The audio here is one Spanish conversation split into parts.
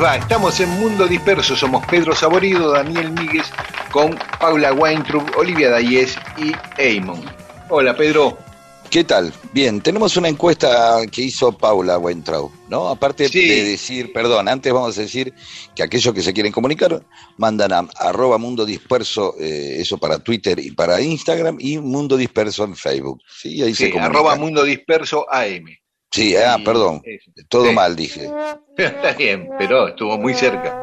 Les va? Estamos en Mundo Disperso. Somos Pedro Saborido, Daniel Míguez, con Paula Weintraub, Olivia Dayes y Eamon. Hola, Pedro. ¿Qué tal? Bien, tenemos una encuesta que hizo Paula Weintraub, ¿no? Aparte Sí. de decir, perdón, antes vamos a decir que aquellos que se quieren comunicar mandan a arroba mundo disperso, eh, eso para Twitter y para Instagram, y mundo disperso en Facebook. Sí, ahí se comunican. arroba Mundo Disperso AM. Sí, ah, perdón, eso. todo Sí. mal dije. Está bien, pero estuvo muy cerca.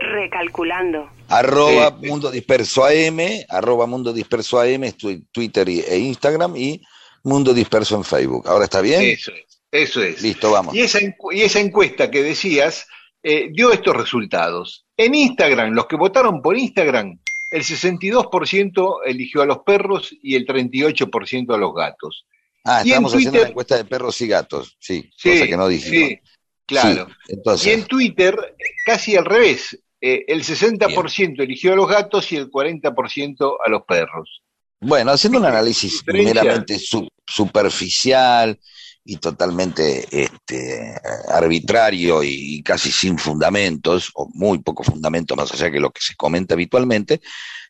Recalculando. Arroba Sí. mundo disperso AM, arroba mundo disperso AM Twitter y- e Instagram, y mundo disperso en Facebook. ¿Ahora está bien? Eso es. Eso es. Listo, vamos. Y esa, encu- y esa encuesta que decías eh, dio estos resultados. En Instagram, los que votaron por Instagram, el 62% eligió a los perros y el 38% a los gatos. Ah, estamos haciendo una encuesta de perros y gatos, sí, Sí, cosa que no dijimos. sí, claro. Sí, entonces, Y en Twitter, casi al revés. eh, el 60% eligió a los gatos y el 40% a los perros. bueno, haciendo un análisis meramente su- superficial y totalmente este, arbitrario y casi sin fundamentos, o muy poco fundamento más allá que lo que se comenta habitualmente,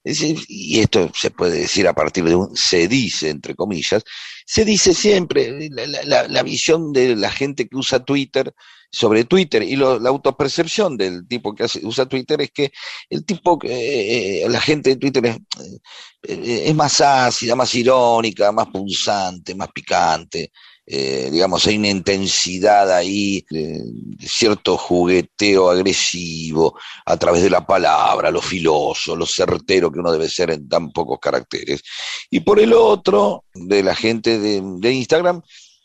y esto se puede decir a partir de un se dice, entre comillas, se dice siempre la, visión de la gente que usa Twitter sobre Twitter y la autopercepción del tipo que usa Twitter es que el tipo, eh, eh, la gente de Twitter es, eh, es más ácida, más irónica, más punzante, más picante. Eh, digamos, hay una intensidad ahí, eh, cierto jugueteo agresivo a través de la palabra, lo filoso, lo certero que uno debe ser en tan pocos caracteres. Y por el otro, de la gente de, Instagram,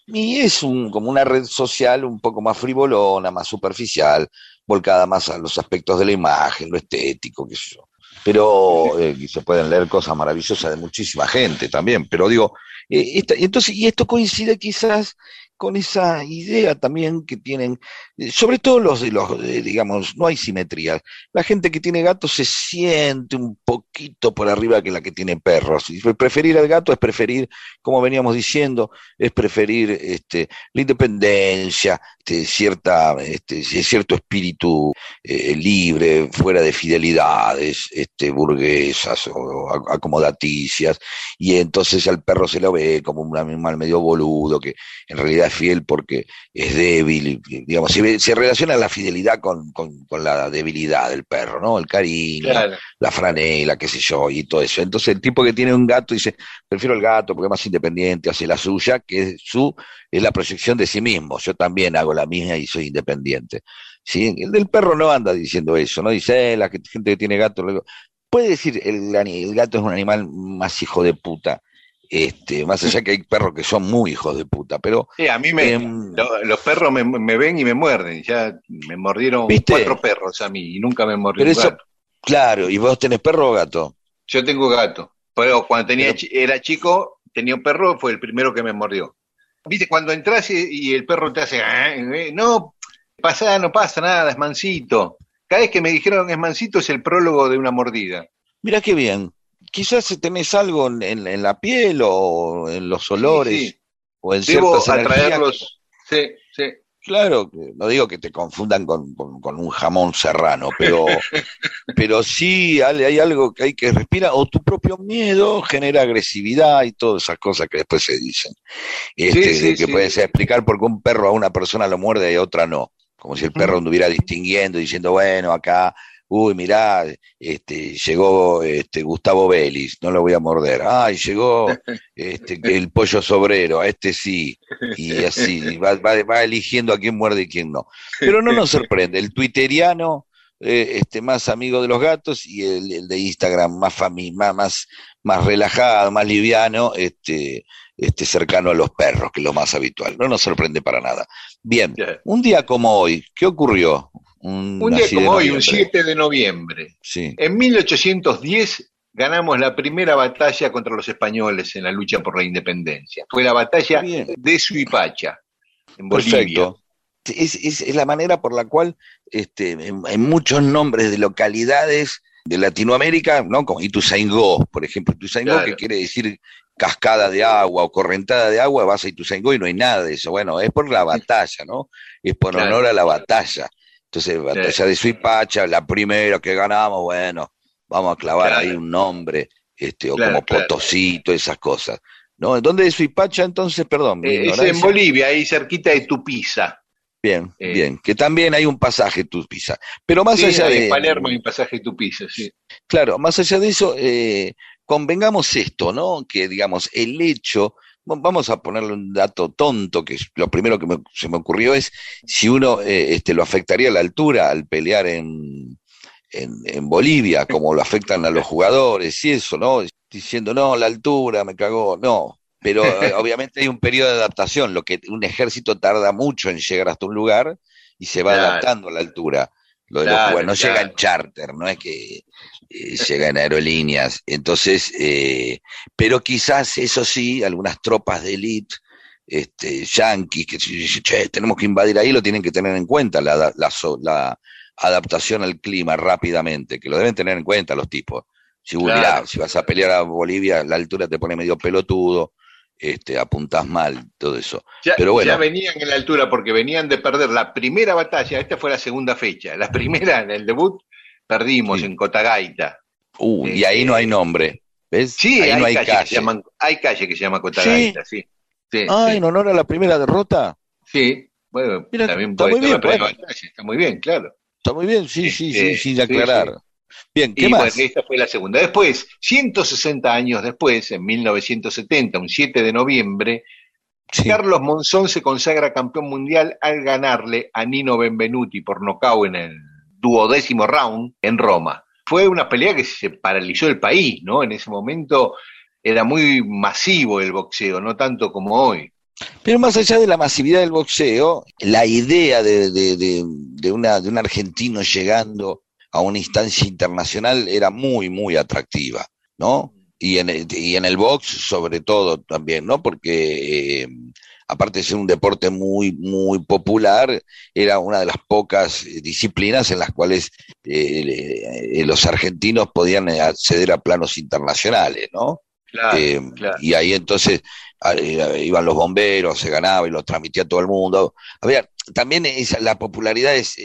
y es un, como una red social un poco más frivolona, más superficial, volcada más a los aspectos de la imagen, lo estético, qué sé yo. Pero eh, se pueden leer cosas maravillosas de muchísima gente también. Pero digo, eh, esta- entonces, y esto coincide quizás con esa idea también que tienen, eh, sobre todo los de los, eh, digamos, no hay simetría. La gente que tiene gatos se siente un poquito por arriba que la que tiene perros. Y preferir al gato es preferir, como veníamos diciendo, es preferir este, la independencia, este, cierta, este, cierto espíritu eh, libre, fuera de fidelidades este, burguesas o ac- acomodaticias, y entonces al perro se lo ve como un animal medio boludo, que en realidad es fiel porque es débil, digamos, se, se relaciona la fidelidad con, con- con la debilidad del perro, ¿no? El cariño, Claro. la franela, qué sé yo, y todo eso. Entonces el tipo que tiene un gato dice, prefiero el gato porque es más independiente, hace la suya, que es su, es la proyección de sí mismo. Yo también hago la mía y soy independiente. ¿Sí? El del perro no anda diciendo eso, no dice, eh, la gente que tiene gato, luego- puede decir el, el gato es un animal más hijo de puta, este, más allá que hay perros que son muy hijos de puta, pero Sí, a mí me, Em, lo- los perros me, me ven y me muerden. Ya me mordieron ¿Viste? cuatro perros a mí y nunca me mordió un gato. claro, ¿y vos tenés perro o gato? Yo tengo gato. Pero cuando tenía, Pero- era chico, tenía un perro, fue el primero que me mordió. Viste, cuando entras y, y el perro te hace, "Ah, eh", no, pasa, no pasa nada, es mansito. Cada vez que me dijeron es mansito es el prólogo de una mordida. Mirá qué bien. Quizás tenés algo en, en- en la piel o en los olores Sí, sí. o en Debo ciertas atraerlos. Sí, sí. Claro, no digo que te confundan con, con- con un jamón serrano, pero, pero sí hay, hay algo que hay que respirar, o tu propio miedo genera agresividad y todas esas cosas que después se dicen. Este, Sí, sí, que sí. puedes explicar por qué un perro a una persona lo muerde y a otra no. Como si el perro anduviera distinguiendo, diciendo, bueno, acá uy, mirá, este, llegó este, Gustavo Vélez, no lo voy a morder, ay, llegó este, el pollo sobrero, a este sí, y así, va, va, va eligiendo a quién muerde y quién no. Pero no nos sorprende, el twitteriano eh, este, más amigo de los gatos y el, de Instagram más, más, más relajado, más liviano, este, este, cercano a los perros, que es lo más habitual. No nos sorprende para nada. Bien, un día como hoy, ¿qué ocurrió? Un, día como hoy, un 7 de noviembre. Sí. En 1810 ganamos la primera batalla contra los españoles en la lucha por la independencia. Fue la batalla de Suipacha, en Bolivia. Perfecto es, es, la manera por la cual este, en, muchos nombres de localidades de Latinoamérica, ¿no? Como Ituzaingó, por ejemplo, Ituzaingó, que quiere decir cascada de agua o correntada de agua, vas a Ituzaingó y no hay nada de eso. Bueno, es por la batalla, ¿no? Es por honor a la batalla. Entonces, batalla de Suipacha, la primera que ganamos, bueno, vamos a clavar ahí un nombre, este, o como Potosito, esas cosas. ¿No? ¿Dónde es Suipacha entonces? Perdón. Eh, es en Bolivia, ahí cerquita de Tupiza. Bien, eh, bien. Que también hay un pasaje Tupiza. Pero más allá de. Palermo hay un pasaje Tupiza, sí. Claro, más allá de eso, eh, convengamos esto, ¿no? Que digamos, el hecho. Vamos a ponerle un dato tonto, que lo primero que se me ocurrió es si uno eh, este, lo afectaría a la altura al pelear en, en, en, Bolivia, como lo afectan a los jugadores y eso, ¿no? Diciendo, no, la altura me cagó. No, pero eh, obviamente hay un periodo de adaptación, lo que un ejército tarda mucho en llegar hasta un lugar y se va adaptando a la altura. Lo de los no llega en charter, no es que eh, llega en aerolíneas. Entonces, eh, pero quizás eso sí, algunas tropas de élite, este, yanquis, que che, tenemos que invadir ahí, lo tienen que tener en cuenta, la, la, adaptación al clima rápidamente, que lo deben tener en cuenta los tipos. Si, si vas a pelear a Bolivia, la altura te pone medio pelotudo, este, apuntás mal, todo eso. Ya, Pero bueno. ya venían en la altura porque venían de perder la primera batalla, esta fue la segunda fecha, la primera en el debut perdimos en Cotagaita. Uh, y ahí no hay nombre, ¿ves? Sí, ahí hay, no hay calle. Que se llaman, hay calle que se llama Cotagaita, sí. sí. ah, en honor a la primera derrota. Sí, bueno, también está muy bien, está muy bien, claro. Está muy bien, sí, sí, sí, este, sin aclarar. Bien, ¿qué y más? Bueno, esta fue la segunda. Después, 160 años después, en 1970, un 7 de noviembre, Carlos Monzón se consagra campeón mundial al ganarle a Nino Benvenuti por nocaut en el duodécimo round en Roma. Fue una pelea que se paralizó el país, ¿no? En ese momento era muy masivo el boxeo, no tanto como hoy. Pero más allá de la masividad del boxeo, la idea de, de, de un argentino llegando a una instancia internacional era muy, muy atractiva, ¿no? Y en, el, y en el box sobre todo también, ¿no? Porque eh, aparte de ser un deporte muy, muy popular, era una de las pocas disciplinas en las cuales eh, eh, los argentinos podían acceder a planos internacionales, ¿no? Claro, Y ahí entonces iban los bomberos, se ganaba y lo transmitía todo el mundo. A ver, también esa, la popularidad es,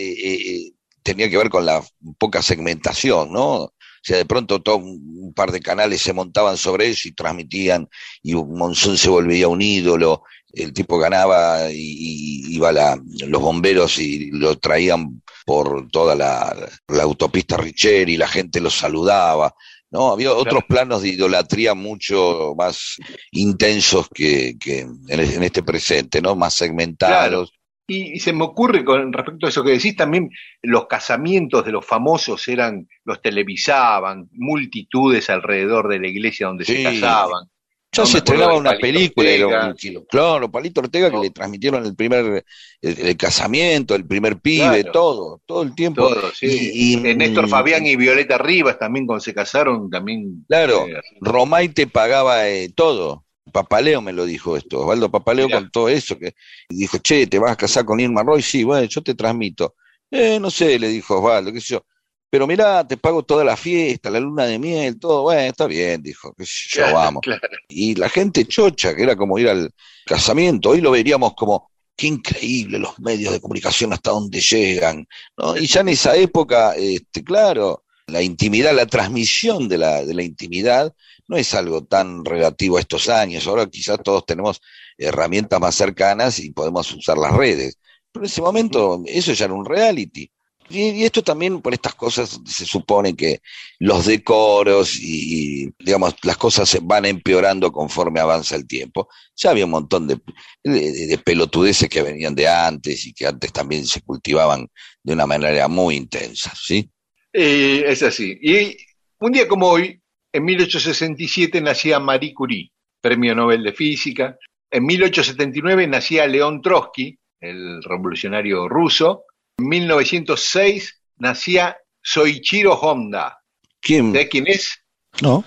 tenía que ver con la poca segmentación, ¿no? O sea, de pronto todo un par de canales se montaban sobre eso y transmitían, y Monzón se volvía un ídolo, el tipo ganaba y, iba la, los bomberos y lo traían por toda la, autopista Richer y la gente lo saludaba. ¿no? Había otros planos de idolatría mucho más intensos que, que en, este presente, ¿no? Más segmentados. Y, se me ocurre con respecto a eso que decís, también los casamientos de los famosos eran, los televisaban, multitudes alrededor de la iglesia donde se casaban. Ya se estrenaba una película, claro, Palito Ortega que le transmitieron el primer el, casamiento, el primer pibe, todo, todo el tiempo. Todo, sí. y, Néstor mm, Fabián y Violeta Rivas también cuando se casaron también. Claro, eh, Romay te pagaba eh, todo. Papaleo me lo dijo esto, Osvaldo Papaleo con todo eso, que dijo, che, ¿te vas a casar con Irma Roy? Sí, bueno, yo te transmito. Eh, no sé, le dijo Osvaldo, qué sé yo. Pero mirá, te pago toda la fiesta, la luna de miel, todo, bueno, está bien, dijo, sé yo, vamos. Y la gente chocha, que era como ir al casamiento, hoy lo veríamos como, qué increíble los medios de comunicación hasta dónde llegan, ¿no? Y ya en esa época, este, claro, la intimidad, la transmisión de la, de la intimidad no es algo tan relativo a estos años. Ahora quizás todos tenemos herramientas más cercanas y podemos usar las redes. Pero en ese momento eso ya era un reality. Y, esto también por estas cosas se supone que los decoros y, digamos, las cosas van empeorando conforme avanza el tiempo. Ya había un montón de, de, de pelotudeces que venían de antes y que antes también se cultivaban de una manera muy intensa, ¿sí? Eh, es así. Y un día como hoy, en 1867 nacía Marie Curie, premio Nobel de Física. En 1879 nacía León Trotsky, el revolucionario ruso. En 1906 nacía Soichiro Honda. ¿Quién? ¿Sabes quién es? No.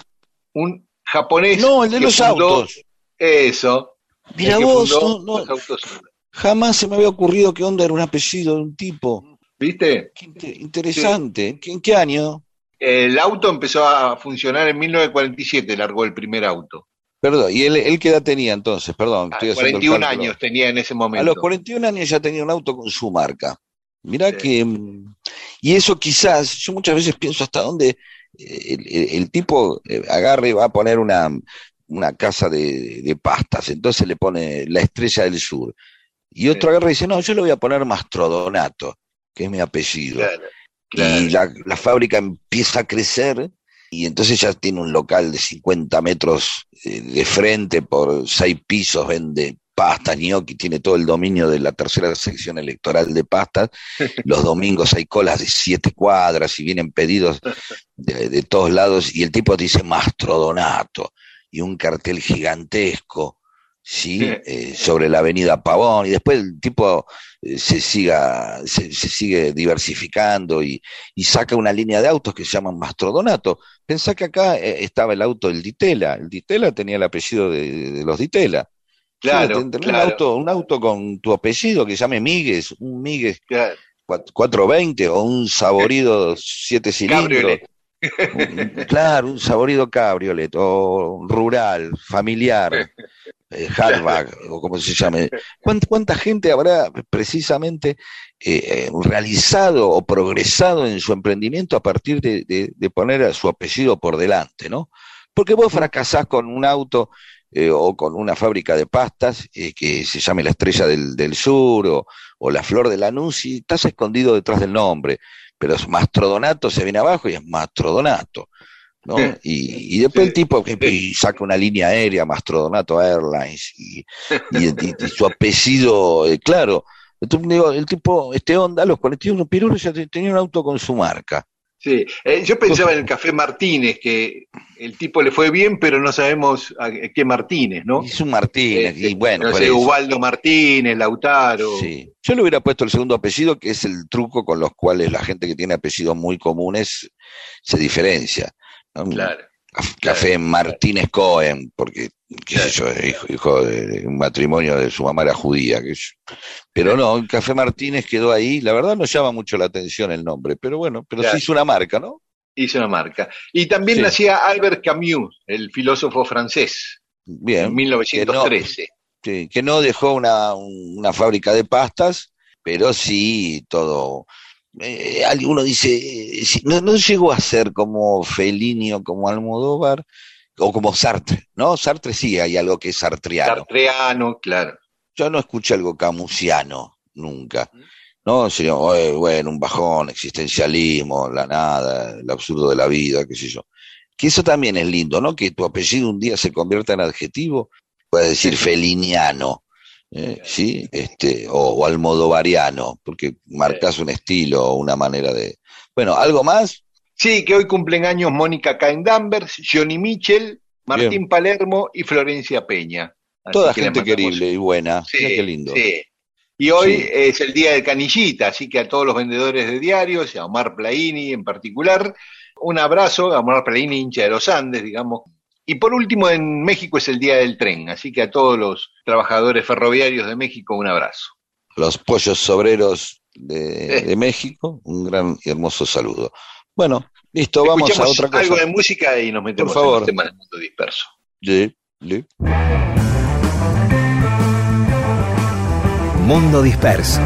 Un japonés. No, el de los autos. Eso. Mira vos, no, jamás se me había ocurrido que Honda era un apellido de un tipo. ¿Viste? Qué interesante. ¿En qué- ¿En qué año? El auto empezó a funcionar en 1947, largó el primer auto. Perdón, ¿y él, él qué edad tenía entonces? Perdón, estoy haciendo el 41 cálculo. años tenía en ese A momento. los 41 años ya tenía un auto con su marca. Mirá Sí. que... mm, Y eso quizás, yo muchas veces pienso hasta dónde eh, el, el- el tipo eh, agarre y va a poner una, una casa de, de pastas, entonces le pone la estrella del sur. Y otro Sí. agarra y dice, no, yo le voy a poner Mastrodonato, que es mi apellido. Claro, claro. Y la, la fábrica empieza a crecer y entonces ya tiene un local de 50 metros eh, de frente por seis pisos, vende pastas, gnocchi, tiene todo el dominio de la tercera sección electoral de pastas. Los domingos hay colas de siete cuadras y vienen pedidos de, de todos lados y el tipo dice Mastrodonato y un cartel gigantesco. ¿sí? Sí. Eh, sobre la avenida Pavón, y después el tipo eh, se, siga, se, se sigue diversificando y, y saca una línea de autos que se llaman Mastrodonato. Pensá que acá eh, estaba el auto del Ditela, el Ditela tenía el apellido de, de los Ditela. Claro, Fíjate, tener claro. un, auto, un auto con tu apellido que se llame Migues, un Migues Claro. 420 o un saborido 7 cilindros. Un- Claro, un saborido cabriolet o rural, familiar, eh, hardback o como se llame. ¿Cuánta, cuánta gente habrá precisamente eh, eh, realizado o progresado en su emprendimiento a partir de, de- de poner a su apellido por delante, ¿no? Porque vos fracasás con un auto eh, o con una fábrica de pastas eh, que se llame la Estrella del, del Sur o, o la Flor de Lanús y estás escondido detrás del nombre pero es Mastrodonato se viene abajo y es Mastrodonato, ¿no? Sí. Y, y después Sí. el tipo y saca una línea aérea, Mastrodonato Airlines, y, y- y- y su apellido, eh, claro, entonces, digo, el tipo, este Honda, a los 41 pirulos ya te- tenía un auto con su marca. Sí, Eh, yo pensaba en el Café Martínez, que el tipo le fue bien, pero no sabemos a qué Martínez, ¿no? Es un Martínez, Este, y bueno, no sé. Ubaldo Martínez, Lautaro. Sí. Yo le hubiera puesto el segundo apellido, que es el truco con los cuales la gente que tiene apellidos muy comunes se diferencia. ¿no? Claro. Caf- Café Martínez Cohen, porque, qué sé yo, hijo, hijo de un matrimonio de su mamá era judía. yo. Pero no, el Café Martínez quedó ahí. La verdad no llama mucho la atención el nombre, pero bueno, pero Claro. sí es una marca, ¿no? Hizo una marca. Y también Sí. nacía Albert Camus, el filósofo francés, Bien. en 1913. Sí, que no dejó una, una fábrica de pastas, pero sí todo. Eh, alguno dice, eh, no, no llegó a ser como Fellini o como Almodóvar o como Sartre, ¿no? Sartre sí hay algo que es sartriano. Sartreano, claro. Yo no escuché algo camusiano nunca. No, sería, "Oye, bueno, un bajón, existencialismo, la nada, el absurdo de la vida, qué sé yo. Que eso también es lindo, ¿no? Que tu apellido un día se convierta en adjetivo, puedes decir feliniano, ¿eh? ¿sí? Este, o, o almodovariano, porque marcas un estilo o una manera de. Bueno, ¿algo más? Sí, que hoy cumplen años Mónica Cain Danvers, Johnny Mitchell, Martín Bien. Palermo y Florencia Peña. Así Toda que gente querible y buena. Sí, qué lindo. sí. Y hoy Sí. es el día de Canillita, así que a todos los vendedores de diarios, y a Omar Plaini en particular, un abrazo, a Omar Plaini, hincha de los Andes, digamos. Y por último, en México es el día del tren, así que a todos los trabajadores ferroviarios de México un abrazo. Los pollos obreros de, de México, un gran y hermoso saludo. Bueno, listo, vamos a Escuchemos otra cosa. algo de música y nos metemos Por favor. en los temas del mundo disperso. Sí, sí. Mundo Disperso.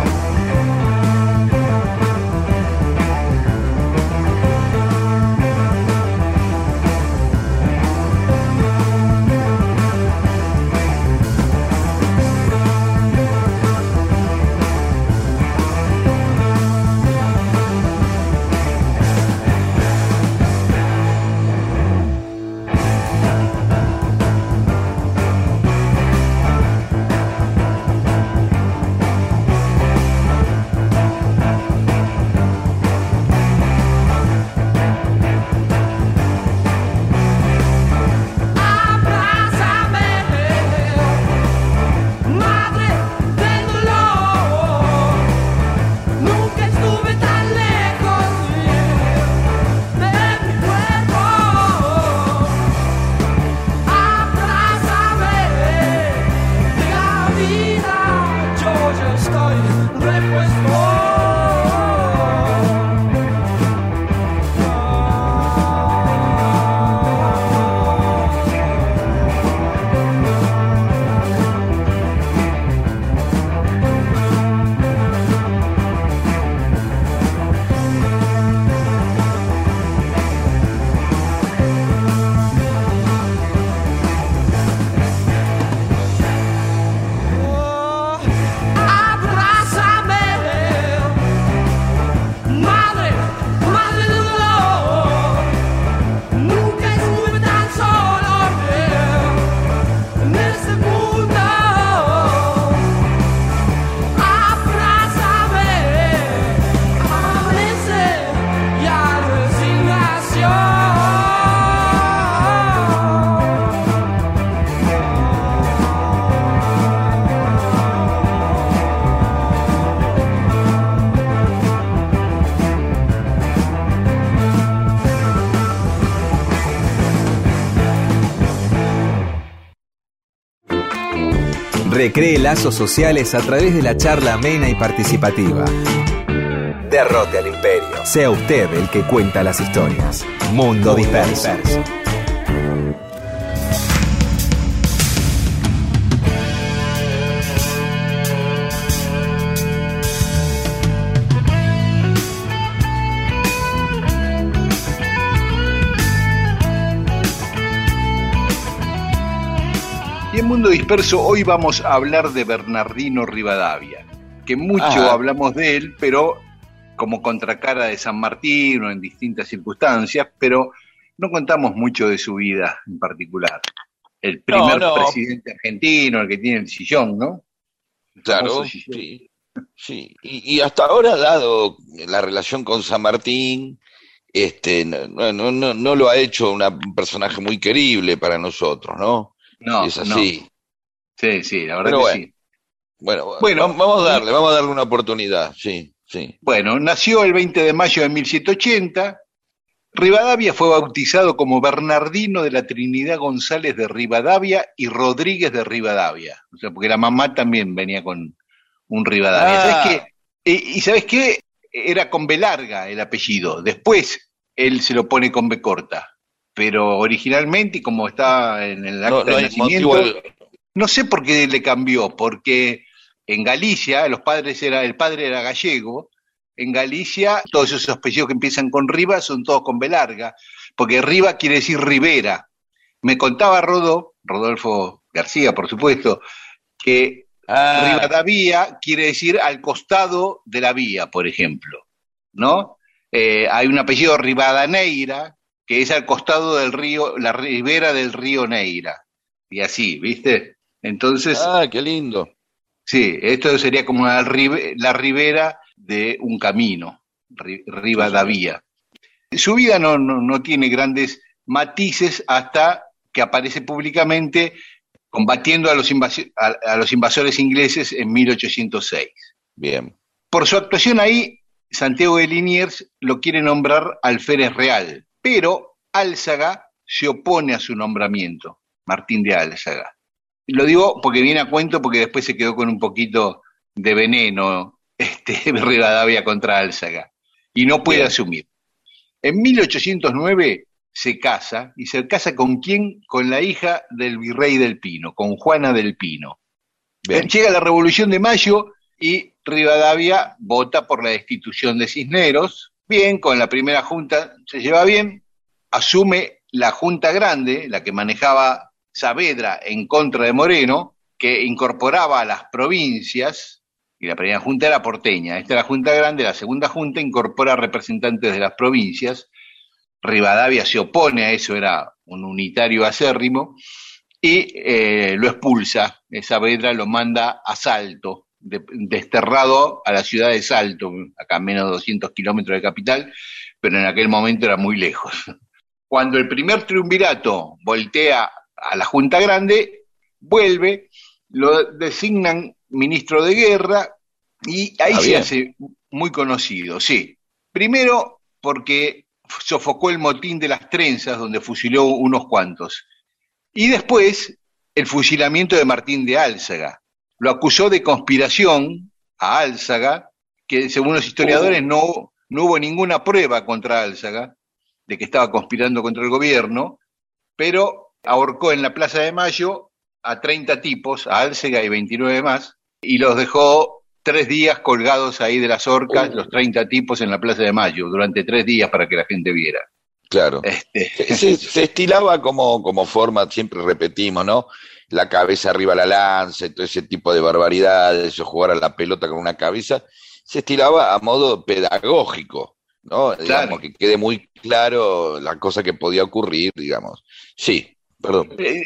Recree lazos sociales a través de la charla amena y participativa. Derrote al imperio. Sea usted el que cuenta las historias. Mundo, disperso. Y Mundo Disperso hoy vamos a hablar de Bernardino Rivadavia, que mucho Ah. hablamos de él, pero como contracara de San Martín o en distintas circunstancias, pero no contamos mucho de su vida en particular. El primer no. presidente argentino, el que tiene el sillón, ¿no? El Claro, sillón. sí. sí. Y, y hasta ahora, dado la relación con San Martín, este, no, no, no, no lo ha hecho una- un personaje muy querible para nosotros, ¿no? No, es no. así. Sí, sí, la verdad Pero que bueno. sí. Bueno, Bueno, va- vamos a darle, vamos a darle una oportunidad, sí, sí. Bueno, nació el 20 de mayo de 1780. Rivadavia fue bautizado como Bernardino de la Trinidad González de Rivadavia y Rodríguez de Rivadavia. O sea, porque la mamá también venía con un Rivadavia. Ah. ¿Sabes qué? Y, y ¿sabes qué? Era con B larga el apellido. Después él se lo pone con B corta. Pero originalmente, y como está en el acta No, no de nacimiento, motivo no sé por qué le cambió, porque en Galicia, los padres era, el padre era gallego, en Galicia todos esos apellidos que empiezan con Riva son todos con B larga, porque Riva quiere decir Rivera. Me contaba Rodó, Rodolfo García, por supuesto, que Ah, Rivadavia quiere decir al costado de la vía, por ejemplo, ¿no? Eh, hay un apellido Rivadaneira, que es al costado del río, la ribera del río Neira, y así, ¿viste? Entonces, ah, qué lindo. sí, esto sería como la, ribe- la ribera de un camino, Ri- Rivadavia. Su vida no, no, no tiene grandes matices hasta que aparece públicamente combatiendo a los, a, a los invasores ingleses en 1806. Bien. Por su actuación ahí, Santiago de Liniers lo quiere nombrar alférez real, pero Álzaga se opone a su nombramiento, Martín de Álzaga. Lo digo porque viene a cuento porque después se quedó con un poquito de veneno este, Rivadavia contra Álzaga y no puede Bien. asumir. En 1809 se casa, y se casa con quién? Con la hija del virrey del Pino, con Juana del Pino. Bien. Llega la Revolución de Mayo y Rivadavia vota por la destitución de Cisneros. Bien, con la primera junta se lleva bien. Asume la Junta Grande, la que manejaba Saavedra en contra de Moreno, que incorporaba a las provincias, y la primera junta era porteña. Esta es la Junta Grande, la segunda junta incorpora representantes de las provincias. Rivadavia se opone a eso, era un unitario acérrimo y eh, lo expulsa. Saavedra lo manda a Salto, de- desterrado a la ciudad de Salto, acá a menos de 200 kilómetros de capital, pero en aquel momento era muy lejos. Cuando el primer triunvirato voltea a la Junta Grande, vuelve, lo designan ministro de guerra y ahí Ah, se hace muy conocido, sí. Primero porque sofocó el motín de las trenzas, donde fusiló unos cuantos. Y después, el fusilamiento de Martín de Álzaga. Lo acusó de conspiración a Álzaga, que según los historiadores no, no hubo ninguna prueba contra Álzaga, de que estaba conspirando contra el gobierno, pero ahorcó en la Plaza de Mayo a 30 tipos, a Álzaga y 29 más, y los dejó tres días colgados ahí de las horcas, Uh. los 30 tipos en la Plaza de Mayo, durante tres días para que la gente viera. Claro. Este, Se, se- se estilaba como, como forma, siempre repetimos, ¿no? La cabeza arriba la lanza, y todo ese tipo de barbaridades, o jugar a la pelota con una cabeza, se estilaba a modo pedagógico, ¿no? Digamos, que quede muy claro la cosa que podía ocurrir, digamos. Sí, perdón. Eh,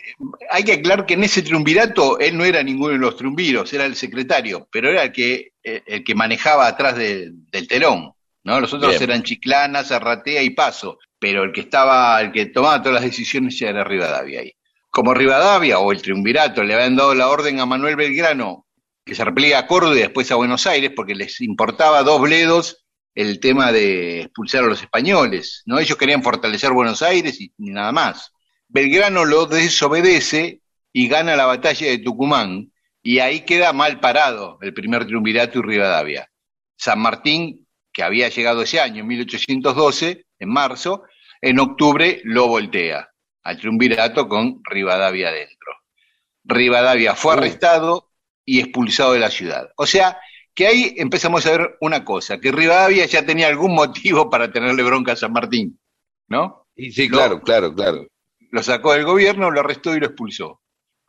hay que aclarar que en ese triunvirato él no era ninguno de los triunviros, era el secretario, pero era el que, eh, el que manejaba atrás de- del telón. ¿no? Los otros Bien. eran Chiclana, Zarratea y Paso, pero el que estaba, el que tomaba todas las decisiones ya era Rivadavia ahí. Como Rivadavia o el triunvirato le habían dado la orden a Manuel Belgrano que se repliega a Córdoba y después a Buenos Aires porque les importaba dos bledos el tema de expulsar a los españoles, ¿no? Ellos querían fortalecer Buenos Aires y y nada más. Belgrano lo desobedece y gana la batalla de Tucumán. Y ahí queda mal parado el primer triunvirato y Rivadavia. San Martín, que había llegado ese año, en 1812, en marzo, en octubre lo voltea al triunvirato con Rivadavia adentro. Rivadavia fue arrestado y expulsado de la ciudad. O sea, que ahí empezamos a ver una cosa, que Rivadavia ya tenía algún motivo para tenerle bronca a San Martín, ¿no? Y sí, claro, claro, claro. Lo sacó del gobierno, lo arrestó y lo expulsó.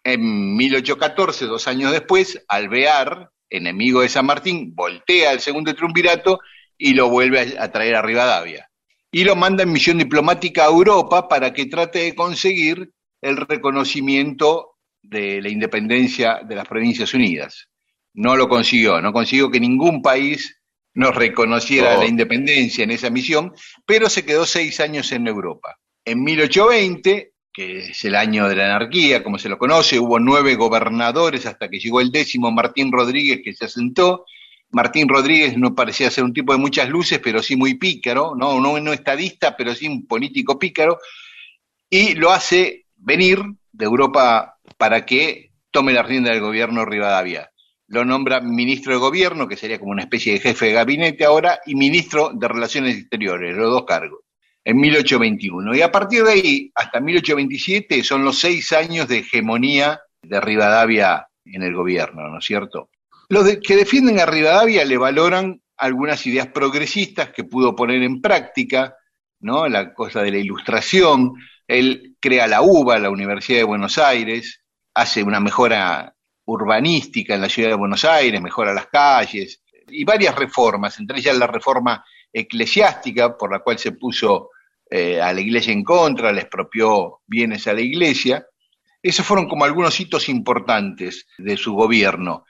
En 1814, dos años después, Alvear, enemigo de San Martín, voltea al segundo triunvirato y lo vuelve a traer a Rivadavia. Y lo manda en misión diplomática a Europa para que trate de conseguir el reconocimiento de la independencia de las Provincias Unidas no lo consiguió, no consiguió que ningún país nos reconociera la independencia en esa misión, pero se quedó seis años en Europa. En 1820, que es el año de la anarquía, como se lo conoce, hubo nueve gobernadores hasta que llegó el décimo Martín Rodríguez que se asentó. Martín Rodríguez no parecía ser un tipo de muchas luces, pero sí muy pícaro, no, no, no estadista, pero sí un político pícaro, y lo hace venir de Europa para que tome la rienda del gobierno Rivadavia lo nombra ministro de gobierno, que sería como una especie de jefe de gabinete ahora, y ministro de Relaciones Exteriores, los dos cargos, en 1821. Y a partir de ahí, hasta 1827, son los seis años de hegemonía de Rivadavia en el gobierno, ¿no es cierto? Los que defienden a Rivadavia le valoran algunas ideas progresistas que pudo poner en práctica, ¿no? La cosa de la ilustración, él crea la UBA, la Universidad de Buenos Aires, hace una mejora urbanística en la ciudad de Buenos Aires, mejora las calles y varias reformas, entre ellas la reforma eclesiástica por la cual se puso eh, a la iglesia en contra, le expropió bienes a la iglesia. Esos fueron como algunos hitos importantes de su gobierno.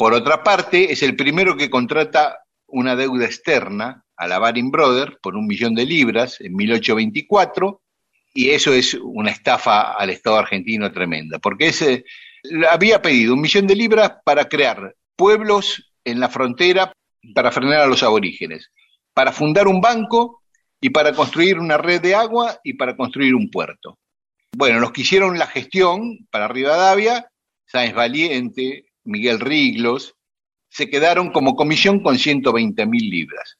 Por otra parte, es el primero que contrata una deuda externa a la Baring Brothers por un millón de libras en 1824, y eso es una estafa al Estado argentino tremenda, porque ese, había pedido un millón de libras para crear pueblos en la frontera para frenar a los aborígenes, para fundar un banco y para construir una red de agua y para construir un puerto. Bueno, los que hicieron la gestión para Rivadavia, Sáenz Valiente, Miguel Riglos, se quedaron como comisión con 120 mil libras.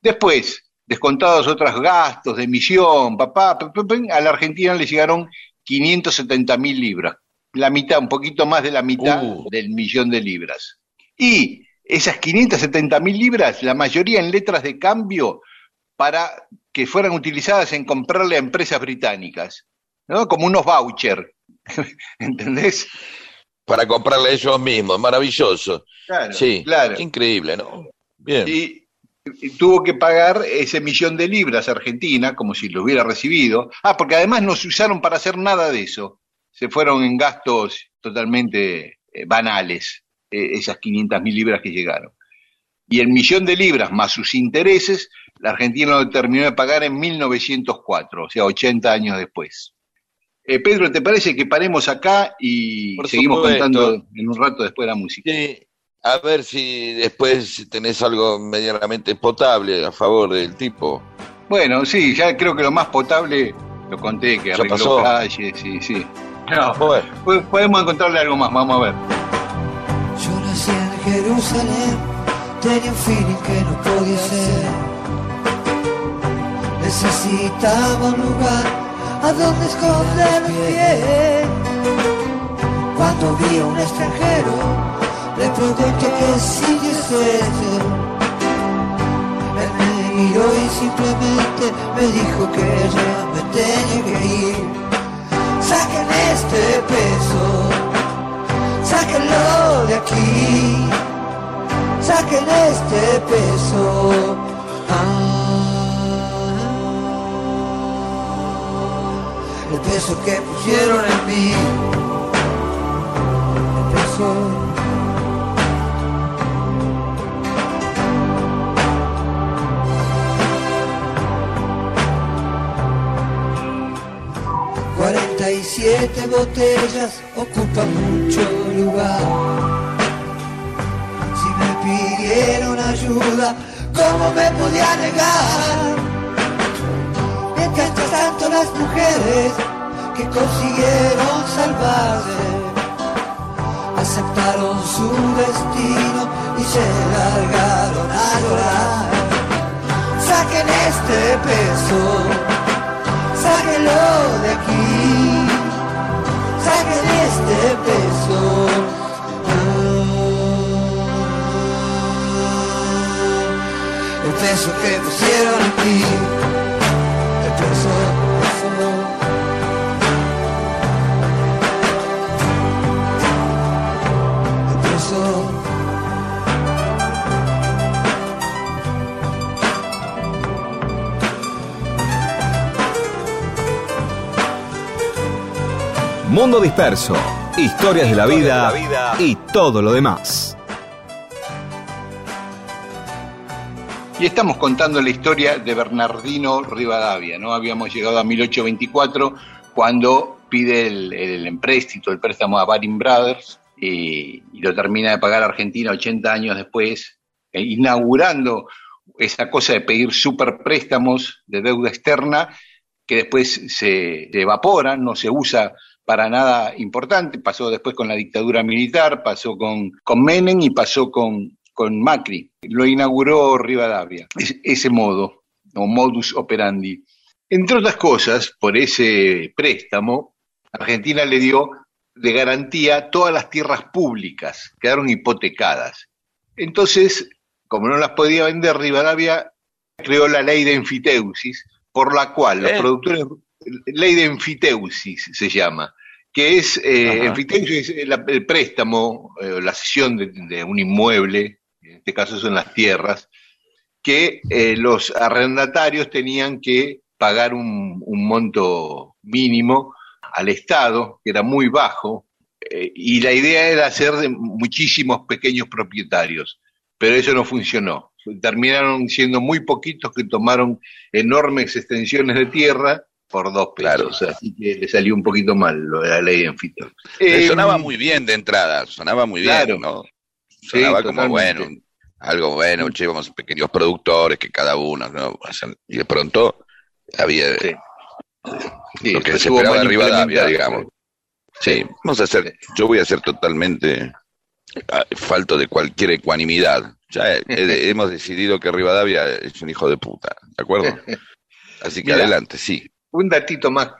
Después, descontados otros gastos de emisión, papá, a la Argentina le llegaron 570 mil libras, la mitad, un poquito más de la mitad uh. del millón de libras. Y esas 570 mil libras, la mayoría en letras de cambio para que fueran utilizadas en comprarle a empresas británicas, ¿no? Como unos vouchers, ¿entendés? Para comprarle ellos mismos, maravilloso. Claro, sí, claro. increíble, ¿no? Bien. Y, y tuvo que pagar ese millón de libras a Argentina, como si lo hubiera recibido. Ah, porque además no se usaron para hacer nada de eso se fueron en gastos totalmente eh, banales, eh, esas 500 mil libras que llegaron. Y el millón de libras más sus intereses, la Argentina lo terminó de pagar en 1904, o sea, 80 años después. Eh, Pedro, ¿te parece que paremos acá y seguimos contando en un rato después de la música? Sí, a ver si después tenés algo medianamente potable a favor del tipo. Bueno, sí, ya creo que lo más potable lo conté, que arregló calles, sí, sí. No, podemos encontrarle algo más, vamos a ver. Yo nací en Jerusalén, tenía un feeling que no podía ser. Necesitaba un lugar a donde esconder los pies. Cuando vi a un extranjero, le pregunté qué sigue ese. Él me miró y simplemente me dijo que ya me tenía que ir saquen este peso, sáquenlo de aquí, saquen este peso. Ah, peso que pusieron en mí, el peso. 47 botellas ocupan mucho lugar. Si me pidieron ayuda, ¿cómo me podía negar? Tanto las mujeres que consiguieron salvarse aceptaron su destino y se largaron a llorar. Saquen este peso, sáquenlo de aquí, saquen este peso. El peso que pusieron aquí, Mundo Disperso, historias de la vida y todo lo demás. Y estamos contando la historia de Bernardino Rivadavia, ¿no? Habíamos llegado a 1824 cuando pide el, el empréstito, el préstamo a Baring Brothers y, y lo termina de pagar Argentina 80 años después, eh, inaugurando esa cosa de pedir superpréstamos de deuda externa que después se evaporan, no se usa para nada importante, pasó después con la dictadura militar, pasó con, con Menem y pasó con, con Macri. Lo inauguró Rivadavia, es- ese modo, o modus operandi. Entre otras cosas, por ese préstamo, Argentina le dio de garantía todas las tierras públicas, quedaron hipotecadas. Entonces, como no las podía vender, Rivadavia creó la ley de enfiteusis, por la cual los ¿Eh? productores, ley de enfiteusis se llama, que es, eh, enfiteusis es la- el préstamo, eh, la cesión de, de un inmueble, en este caso son las tierras, que eh, los arrendatarios tenían que pagar un, un monto mínimo al Estado, que era muy bajo, eh, y la idea era hacer de muchísimos pequeños propietarios, pero eso no funcionó. Terminaron siendo muy poquitos que tomaron enormes extensiones de tierra por dos pesos, así que le salió un poquito mal lo de la ley anfitrión. Le Eh, sonaba muy bien de entrada, sonaba muy bien, Claro. ¿no? Sí, Sonaba como totalmente. bueno, algo bueno, che, vamos pequeños productores que cada uno, ¿no? Y de pronto había Sí. Sí, lo que se esperaba de Rivadavia, digamos. Sí, vamos a hacer, yo voy a ser totalmente falto de cualquier ecuanimidad. Ya eh, eh, hemos decidido que Rivadavia es un hijo de puta, ¿de acuerdo? Así que adelante, sí. Un datito más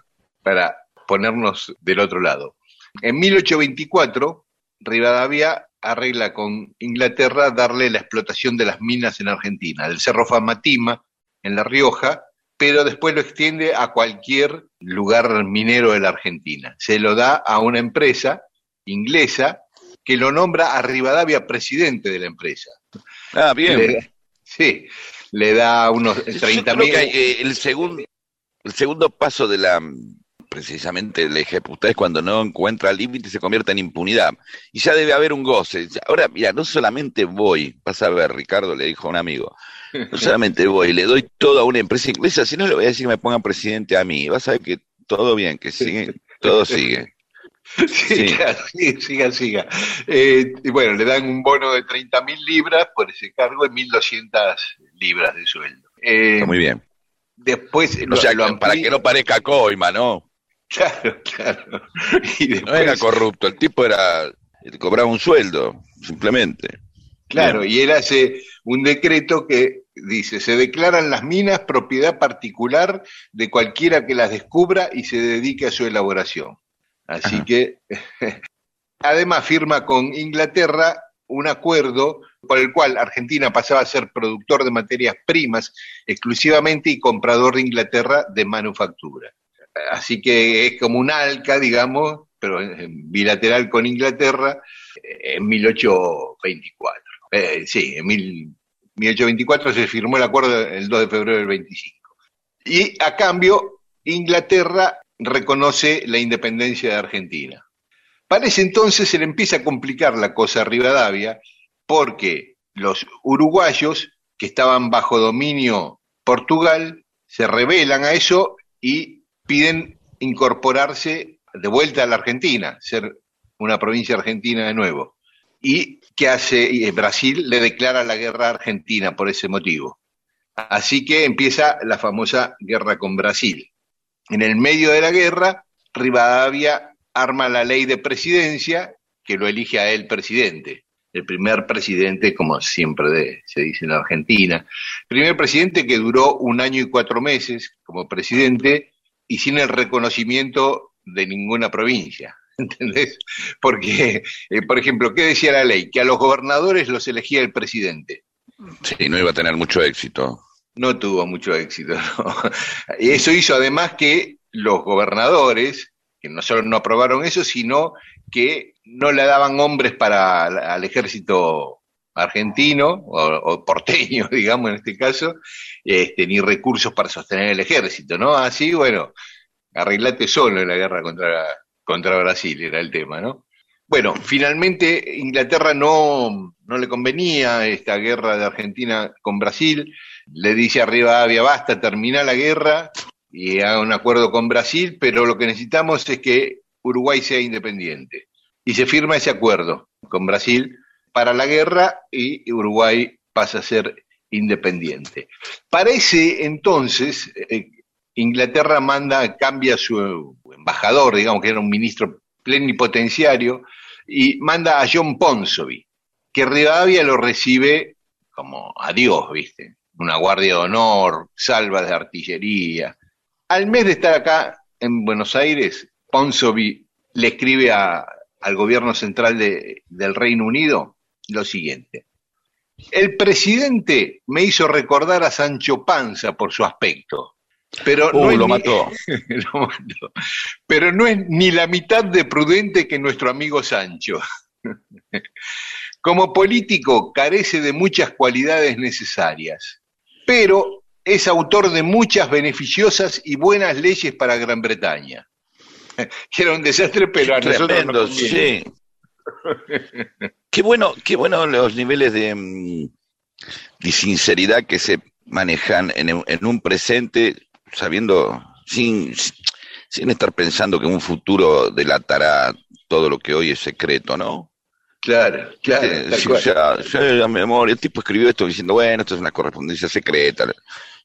para ponernos del otro lado. En 1824, Rivadavia arregla con Inglaterra darle la explotación de las minas en Argentina, del Cerro Famatima, en La Rioja, pero después lo extiende a cualquier lugar minero de la Argentina. Se lo da a una empresa inglesa que lo nombra a Rivadavia presidente de la empresa. Ah, bien. Le- sí, le da unos Yo 30 creo mil. eh, el segundo el segundo paso de la precisamente el ejecutar es cuando no encuentra límite se convierte en impunidad. Y ya debe haber un goce. Ahora, mira, no solamente voy, vas a ver, Ricardo le dijo a un amigo, no solamente voy, le doy todo a una empresa inglesa, si no le voy a decir que me pongan presidente a mí. Vas a ver que todo bien, que sigue, todo sigue. Sí, Sí. claro, sí, siga, siga. Eh, y bueno, le dan un bono de 30 mil libras por ese cargo y 1.200 libras de sueldo. Eh, Está muy bien. Después O lo- sea, lo para que no parezca coima, ¿no? Claro, claro. Y No después, era corrupto, el tipo era, cobraba un sueldo, simplemente. claro, y él hace un decreto que dice, se declaran las minas propiedad particular de cualquiera que las descubra y se dedique a su elaboración. Así Ajá. que, además firma con Inglaterra un acuerdo por el cual Argentina pasaba a ser productor de materias primas exclusivamente y comprador de Inglaterra de manufactura. Así que es como un ALCA, digamos, pero bilateral con Inglaterra en 1824. Eh, sí, en mil- 1824 se firmó el acuerdo el 2 de febrero del 25. Y a cambio, Inglaterra reconoce la independencia de Argentina. Para ese entonces se le empieza a complicar la cosa a Rivadavia porque los uruguayos que estaban bajo dominio Portugal se rebelan a eso y piden incorporarse de vuelta a la Argentina, ser una provincia argentina de nuevo. ¿Y qué hace? Y Brasil le declara la guerra a Argentina por ese motivo. Así que empieza la famosa guerra con Brasil. En el medio de la guerra, Rivadavia arma la ley de presidencia que lo elige a él presidente. El primer presidente, como siempre se dice en Argentina, primer presidente que duró un año y cuatro meses como presidente y sin el reconocimiento de ninguna provincia. ¿Entendés? Porque, eh, por ejemplo, ¿qué decía la ley? Que a los gobernadores los elegía el presidente. Sí, no iba a tener mucho éxito. No tuvo mucho éxito. Eso hizo además que los gobernadores, que no solo no aprobaron eso, sino que no le daban hombres para al ejército argentino o, porteño, digamos en este caso, este, ni recursos para sostener el ejército, ¿no? Así, bueno, arreglate solo en la guerra contra, contra Brasil, era el tema, ¿no? Bueno, finalmente Inglaterra no, no le convenía esta guerra de Argentina con Brasil, le dice arriba Avia, basta, termina la guerra y haga un acuerdo con Brasil, pero lo que necesitamos es que Uruguay sea independiente. Y se firma ese acuerdo con Brasil para la guerra y Uruguay pasa a ser independiente. Parece entonces, eh, Inglaterra manda, cambia su embajador, digamos que era un ministro plenipotenciario, y manda a John Ponsonby, que Rivadavia lo recibe como adiós, ¿viste? Una guardia de honor, salva de artillería. Al mes de estar acá en Buenos Aires, Ponsonby le escribe al gobierno central del Reino Unido lo siguiente. El presidente me hizo recordar a Sancho Panza por su aspecto, pero uh, no lo, mató. lo mató. Pero no es ni la mitad de prudente que nuestro amigo Sancho. Como político carece de muchas cualidades necesarias, pero es autor de muchas beneficiosas y buenas leyes para Gran Bretaña. Que era un desastre, pero a nosotros nos sí. Qué bueno, qué bueno los niveles de, mm, de sinceridad que se manejan en, en, un presente, sabiendo, sin, sin estar pensando que un futuro delatará todo lo que hoy es secreto, ¿no? Claro, claro. Sí, o sea, ya, mi amor, el tipo escribió esto diciendo, bueno, esto es una correspondencia secreta,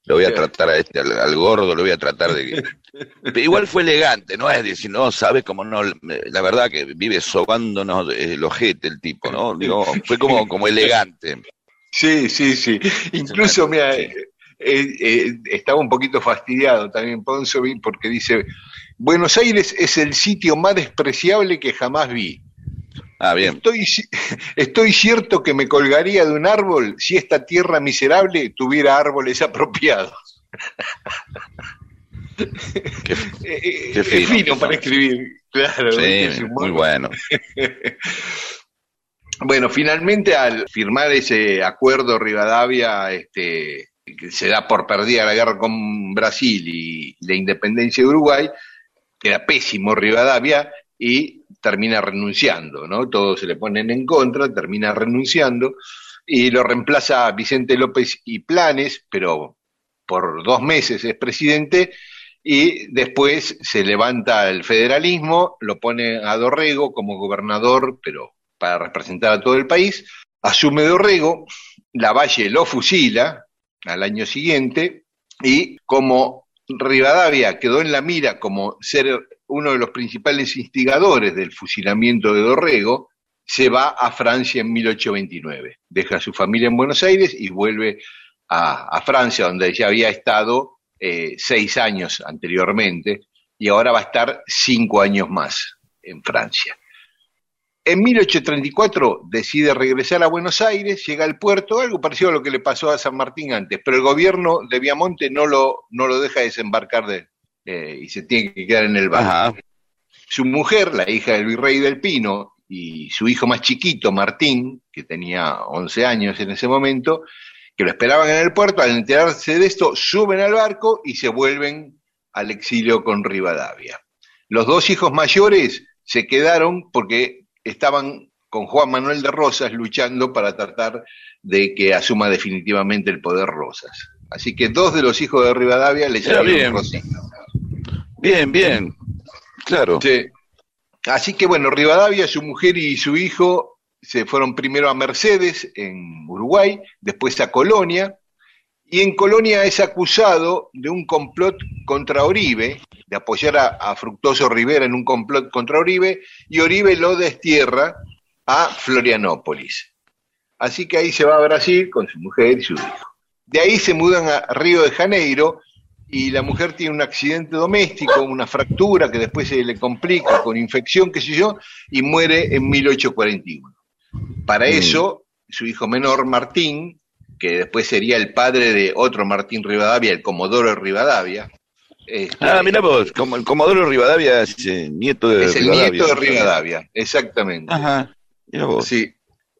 lo voy a tratar a este, al, gordo, lo voy a tratar de... Pero igual fue elegante, ¿no? Es decir, no, sabe cómo no, la verdad que vive sobándonos el ojete el tipo, ¿no? Digo, fue como, como elegante. Sí, sí, sí. Incluso, mira, eh, eh, estaba un poquito fastidiado también Ponsonby porque dice, Buenos Aires es el sitio más despreciable que jamás vi. Ah, bien. Estoy, estoy cierto que me colgaría de un árbol si esta tierra miserable tuviera árboles apropiados. Qué, eh, qué fino, fino para escribir, claro. Sí, muy bueno. bueno, finalmente al firmar ese acuerdo Rivadavia, este, que se da por perdida la guerra con Brasil y la independencia de Uruguay, queda pésimo Rivadavia y termina renunciando, ¿no? Todos se le ponen en contra, termina renunciando y lo reemplaza Vicente López y Planes, pero por dos meses es presidente y después se levanta el federalismo, lo pone a Dorrego como gobernador, pero para representar a todo el país, asume Dorrego, la Valle lo fusila al año siguiente y como Rivadavia quedó en la mira como ser uno de los principales instigadores del fusilamiento de Dorrego, se va a Francia en 1829. Deja a su familia en Buenos Aires y vuelve a, Francia, donde ya había estado eh, seis años anteriormente, y ahora va a estar cinco años más en Francia. En 1834 decide regresar a Buenos Aires, llega al puerto, algo parecido a lo que le pasó a San Martín antes, pero el gobierno de Viamonte no lo, no lo deja desembarcar de, eh, y se tiene que quedar en el barco. Su mujer, la hija del virrey del Pino, y su hijo más chiquito, Martín, que tenía 11 años en ese momento, que lo esperaban en el puerto, al enterarse de esto, suben al barco y se vuelven al exilio con Rivadavia. Los dos hijos mayores se quedaron porque estaban con Juan Manuel de Rosas luchando para tratar de que asuma definitivamente el poder Rosas. Así que dos de los hijos de Rivadavia le llamaron Rosita. Bien, bien, claro. Así que bueno, Rivadavia, su mujer y su hijo se fueron primero a Mercedes, en Uruguay, después a Colonia, y en Colonia es acusado de un complot contra Oribe, de apoyar a, Fructoso Rivera en un complot contra Oribe, y Oribe lo destierra a Florianópolis. Así que ahí se va a Brasil con su mujer y su hijo. De ahí se mudan a Río de Janeiro y la mujer tiene un accidente doméstico, una fractura que después se le complica con infección, qué sé yo, y muere en 1841. Para Mm. eso, su hijo menor, Martín, que después sería el padre de otro Martín Rivadavia, el Comodoro Rivadavia. este, Ah, mira vos, como el Comodoro Rivadavia es eh, nieto de es el Rivadavia. nieto de Rivadavia, exactamente. Ajá, mira vos. Sí.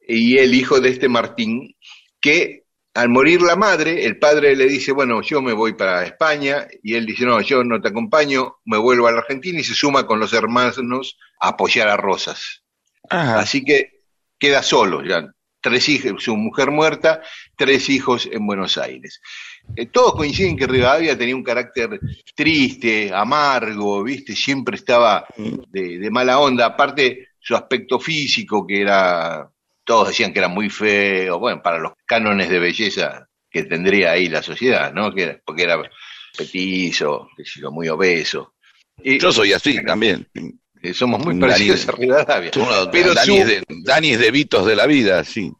Y el hijo de este Martín, que al morir la madre, el padre le dice, bueno, yo me voy para España, y él dice, no, yo no te acompaño, me vuelvo a la Argentina y se suma con los hermanos a apoyar a Rosas. Ajá. Así que queda solo, ya, tres hijos, su mujer muerta, tres hijos en Buenos Aires. Eh, todos coinciden que Rivadavia tenía un carácter triste, amargo, ¿viste? Siempre estaba de, de mala onda. Aparte, su aspecto físico, que era, todos decían que era muy feo, bueno, para los cánones de belleza que tendría ahí la sociedad, ¿no? Que era- porque era petizo, muy obeso. Y, Yo soy así también. eh, somos muy Dani- parecidos a Rivadavia. Uno, Pero Dani, su- es de, Dani de Vitos de la vida, sí.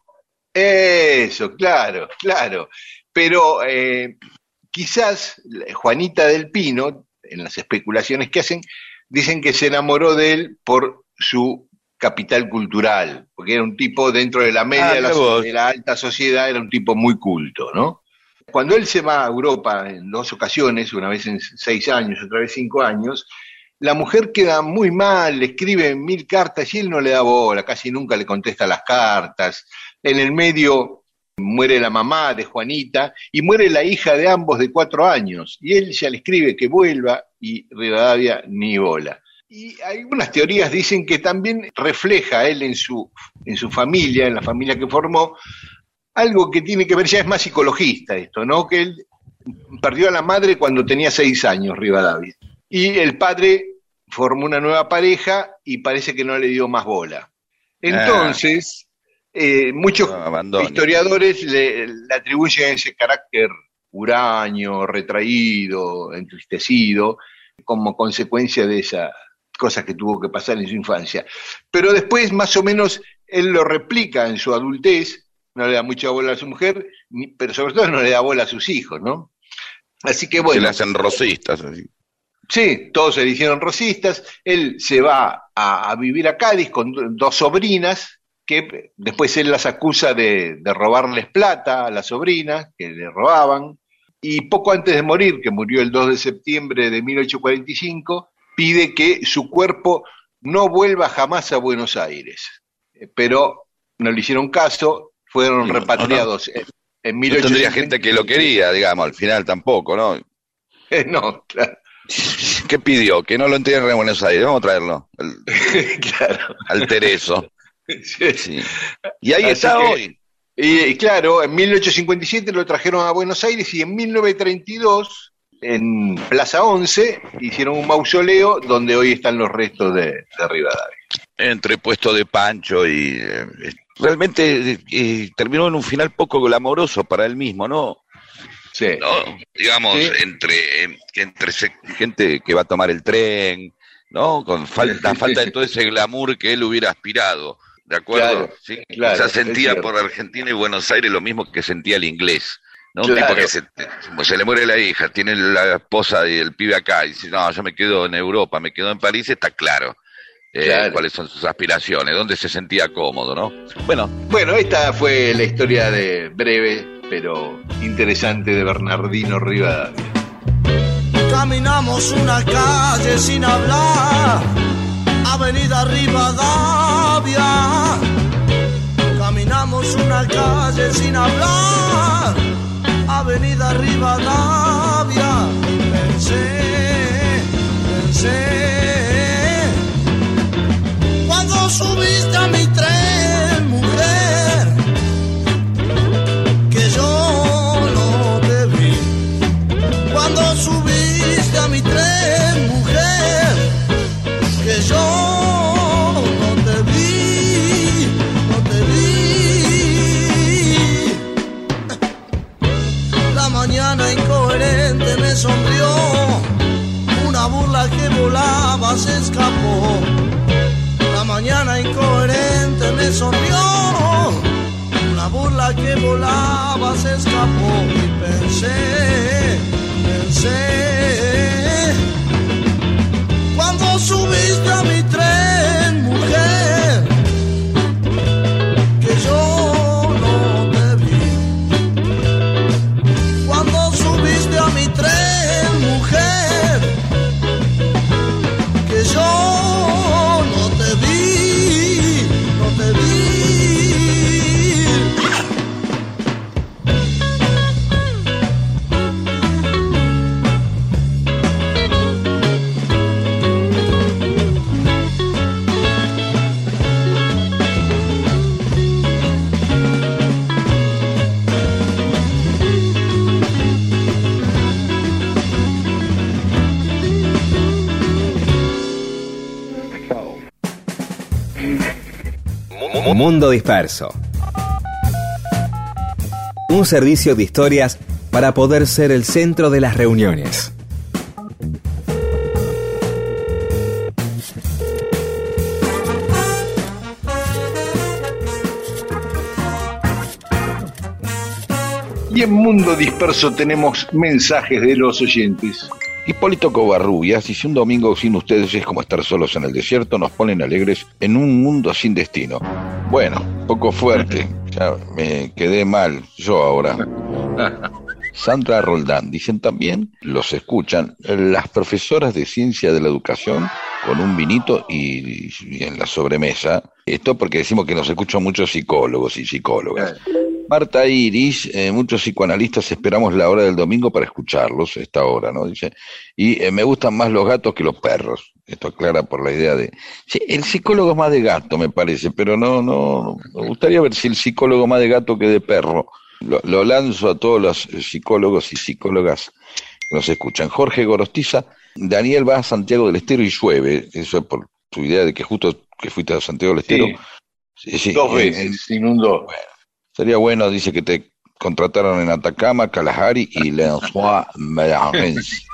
Eso, claro, claro. Pero eh, quizás Juanita del Pino, en las especulaciones que hacen, dicen que se enamoró de él por su capital cultural, porque era un tipo dentro de la media Ah, de, la, de alta sociedad, era un tipo muy culto, ¿no? Cuando él se va a Europa en dos ocasiones, una vez en seis años, otra vez cinco años, la mujer queda muy mal, le escribe mil cartas y él no le da bola, casi nunca le contesta las cartas. En el medio muere la mamá de Juanita y muere la hija de ambos de cuatro años. Y él ya le escribe que vuelva y Rivadavia ni bola. Y algunas teorías dicen que también refleja él en su, en su familia, en la familia que formó, algo que tiene que ver, ya es más psicologista esto, ¿no? Que él perdió a la madre cuando tenía seis años, Rivadavia. Y el padre formó una nueva pareja y parece que no le dio más bola. Entonces, eh, muchos No, abandone. historiadores le, le atribuyen ese carácter huraño, retraído, entristecido, como consecuencia de esas cosas que tuvo que pasar en su infancia. Pero después, más o menos, él lo replica en su adultez, no le da mucha bola a su mujer, pero sobre todo no le da bola a sus hijos, ¿no? Así que Se bueno. le hacen rosistas. Así. Sí, todos se eligieron rosistas. Él se va a, a vivir a Cádiz con do- dos sobrinas, que después él las acusa de, de robarles plata a las sobrinas, que le robaban. Y poco antes de morir, que murió el 2 de septiembre de 1845, pide que su cuerpo no vuelva jamás a Buenos Aires. Eh, Pero no le hicieron caso, fueron No, no, repatriados en, en No tendría 1850. gente que lo quería, digamos, al final tampoco, ¿no? No, claro. ¿Qué pidió? Que no lo entierren en Buenos Aires. Vamos a traerlo. Al, claro. al Tereso. Sí. Sí. Y ahí Así está que- hoy. Y, y claro, en 1857 lo trajeron a Buenos Aires y en 1932, en Plaza 11, hicieron un mausoleo donde hoy están los restos de, de Rivadavia. Entre puesto de Pancho y. eh, realmente eh, terminó en un final poco glamoroso para él mismo, ¿no? Sí. ¿no? Digamos, Sí. entre, eh, entre gente que va a tomar el tren, ¿no? Con falta, falta de todo ese glamour que él hubiera aspirado, ¿de acuerdo? Claro, ¿Sí? claro, o sea, es sentía por Argentina y Buenos Aires lo mismo que sentía el inglés. ¿No? Un tipo que se, se le muere la hija, tiene la esposa y el pibe acá, y dice, no, yo me quedo en Europa, me quedo en París, está claro. eh, Claro. cuáles son sus aspiraciones, dónde se sentía cómodo, ¿no? Bueno, Bueno, esta fue la historia de breve, pero interesante de Bernardino Rivadavia. Caminamos una calle sin hablar, Avenida Rivadavia. Caminamos una calle sin hablar, Avenida Rivadavia. Pensé, pensé, cuando subiste a mi se escapó. La mañana incoherente me sonrió. Una burla que volaba se escapó y pensé, pensé. Cuando subiste a mi tren, Mundo Disperso. Un servicio de historias para poder ser el centro de las reuniones. Y en Mundo Disperso tenemos mensajes de los oyentes. Hipólito Covarrubias dice un domingo sin ustedes es como estar solos en el desierto, nos ponen alegres en un mundo sin destino. Bueno, poco fuerte, ya me quedé mal yo ahora. Sandra Roldán, dicen también, los escuchan, las profesoras de ciencia de la educación con un vinito y, y en la sobremesa. Esto porque decimos que nos escuchan muchos psicólogos y psicólogas. Marta Iris, eh, muchos psicoanalistas esperamos la hora del domingo para escucharlos, esta hora, ¿no? Dice, y eh, me gustan más los gatos que los perros. Esto aclara por la idea de... Sí, el psicólogo es más de gato, me parece, pero no, no, me gustaría ver si el psicólogo más de gato que de perro. Lo, lo lanzo a todos los eh, psicólogos y psicólogas que nos escuchan. Jorge Gorostiza, Daniel va a Santiago del Estero y llueve, eso es por tu idea de que justo que fuiste a Santiago del Estero. Sí, Sí, sí, dos veces, en- se inundó. Sería bueno, dice que te contrataron en Atacama, Kalahari y Lensois.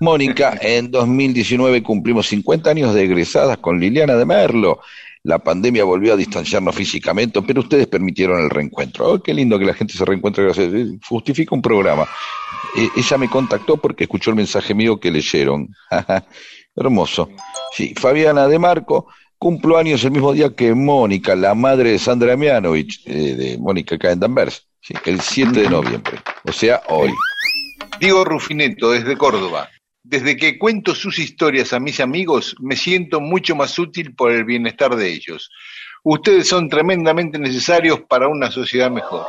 Mónica, en 2019 cumplimos 50 años de egresadas con Liliana de Merlo. La pandemia volvió a distanciarnos físicamente, pero ustedes permitieron el reencuentro. Oh, qué lindo que la gente se reencuentre. gracias. Eh, Justifica un programa. Eh, ella me contactó porque escuchó el mensaje mío que leyeron. Hermoso. Sí, Fabiana de Marco, cumplo años el mismo día que Mónica, la madre de Sandra Mianovich, eh, de Mónica acá en Danvers, el 7 de noviembre, o sea, hoy. Diego Rufineto, desde Córdoba. Desde que cuento sus historias a mis amigos, me siento mucho más útil por el bienestar de ellos. Ustedes son tremendamente necesarios para una sociedad mejor.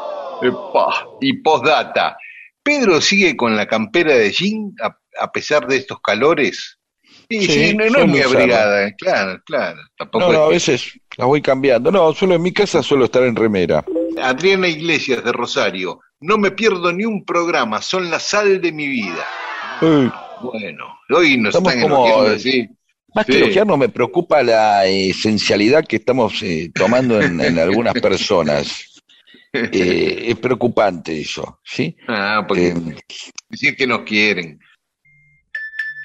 Y postdata. ¿Pedro sigue con la campera de jean a pesar de estos calores? Sí, Sí, sí, no, no es usarlo. abrigada, eh, claro, claro. Tampoco No, no, a veces las voy cambiando. No, solo en mi casa suelo estar en remera. Adriana Iglesias de Rosario. No me pierdo ni un programa, son la sal de mi vida. Eh, Bueno, hoy nos Estamos están como, eh, así. más que Sí. elogiarnos, me preocupa la esencialidad que estamos eh, tomando en, en algunas personas. Eh, es preocupante eso, ¿sí? Ah, porque decir que nos quieren.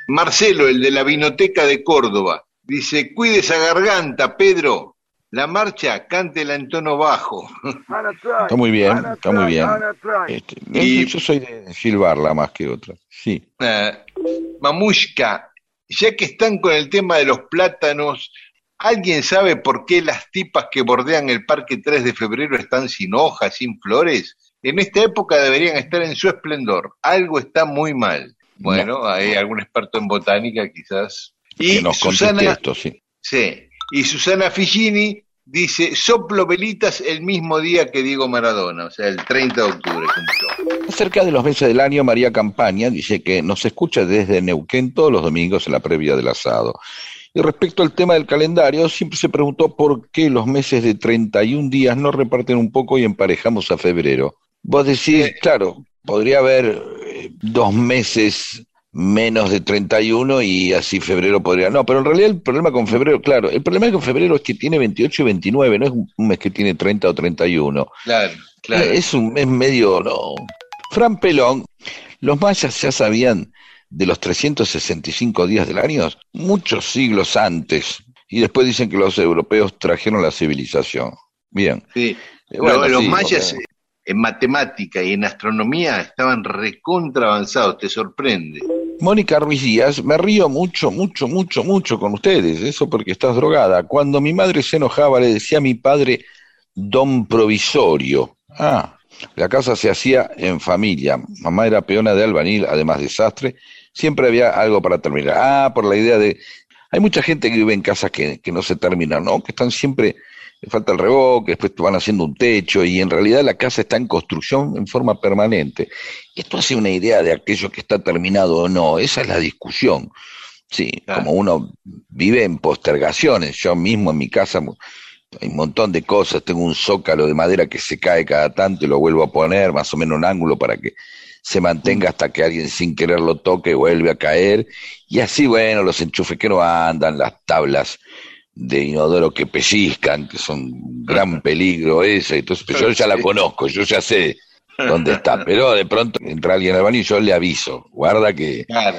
Marcelo, el de la Vinoteca de Córdoba, dice, cuide esa garganta, Pedro. La marcha, cántela en tono bajo. está muy bien, está muy bien. Este, Y- Yo soy de silbarla más que otra, sí. Ah, Mamushka, ya que están con el tema de los plátanos, ¿alguien sabe por qué las tipas que bordean el Parque 3 de Febrero están sin hojas, sin flores? En esta época deberían estar en su esplendor. Algo está muy mal. Bueno, hay algún experto en botánica quizás. Y que nos conteste Susana, esto, sí. sí, y Susana Figini dice, soplo velitas el mismo día que Diego Maradona, o sea, el 30 de octubre cumplió. Acerca de los meses del año, María Campaña dice que nos escucha desde Neuquén todos los domingos en la previa del asado. Y respecto al tema del calendario, siempre se preguntó por qué los meses de 31 días no reparten un poco y emparejamos a febrero. Vos decís, claro, podría haber eh, dos meses menos de 31 y así febrero podría... No, pero en realidad el problema con febrero, claro, el problema con febrero es que tiene 28 y 29, no es un mes que tiene 30 o 31. Claro, claro. Es un mes medio, no. Fran Pelón, los mayas ya sabían de los 365 días del año muchos siglos antes. y después dicen que los europeos trajeron la civilización. Bien. Sí. Eh, bueno, Lo- los sí, mayas eh, en matemática y en astronomía estaban recontra avanzados, te sorprende. Mónica Ruiz Díaz, me río mucho, mucho, mucho, mucho con ustedes, eso porque estás drogada. Cuando mi madre se enojaba le decía a mi padre don provisorio. Ah, la casa se hacía en familia. Mamá era peona de albañil, además de sastre. Siempre había algo para terminar. Ah, por la idea de... Hay mucha gente que vive en casas que, que no se terminan, ¿no? Que están siempre... Le falta el revoque, después te van haciendo un techo y en realidad la casa está en construcción en forma permanente. Esto hace una idea de aquello que está terminado o no. Esa es la discusión. Sí, Claro. como uno vive en postergaciones. Yo mismo en mi casa hay un montón de cosas. Tengo un zócalo de madera que se cae cada tanto y lo vuelvo a poner más o menos un ángulo para que se mantenga hasta que alguien sin querer lo toque y vuelve a caer. Y así, bueno, los enchufes que no andan, las tablas de inodoro que pellizcan, que son un gran peligro eso. Entonces, pero yo ya la conozco, yo ya sé dónde está. Pero de pronto entra alguien al baño y yo le aviso. Guarda que... Claro.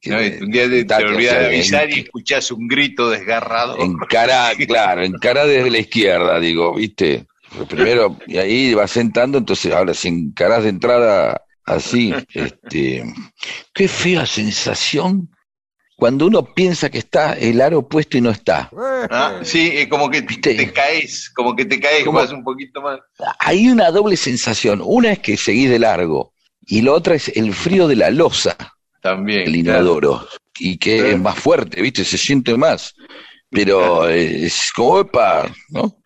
que ¿no? Y un día te, te olvidas de avisar en- y escuchás un grito desgarrador. Encara, claro, encara desde la izquierda, digo, ¿viste? Primero, y ahí vas sentando, entonces ahora si encarás de entrada así, este, qué fea sensación cuando uno piensa que está el aro puesto y no está. Ah, sí, es como que ¿Viste? te caes, como que te caes, Como- vas un poquito más. Hay una doble sensación, una es que seguís de largo y la otra es el frío de la losa. También. el claro. inodoro, y que Claro. es más fuerte, ¿viste? Se siente más. Pero eh, es como, epa, ¿no?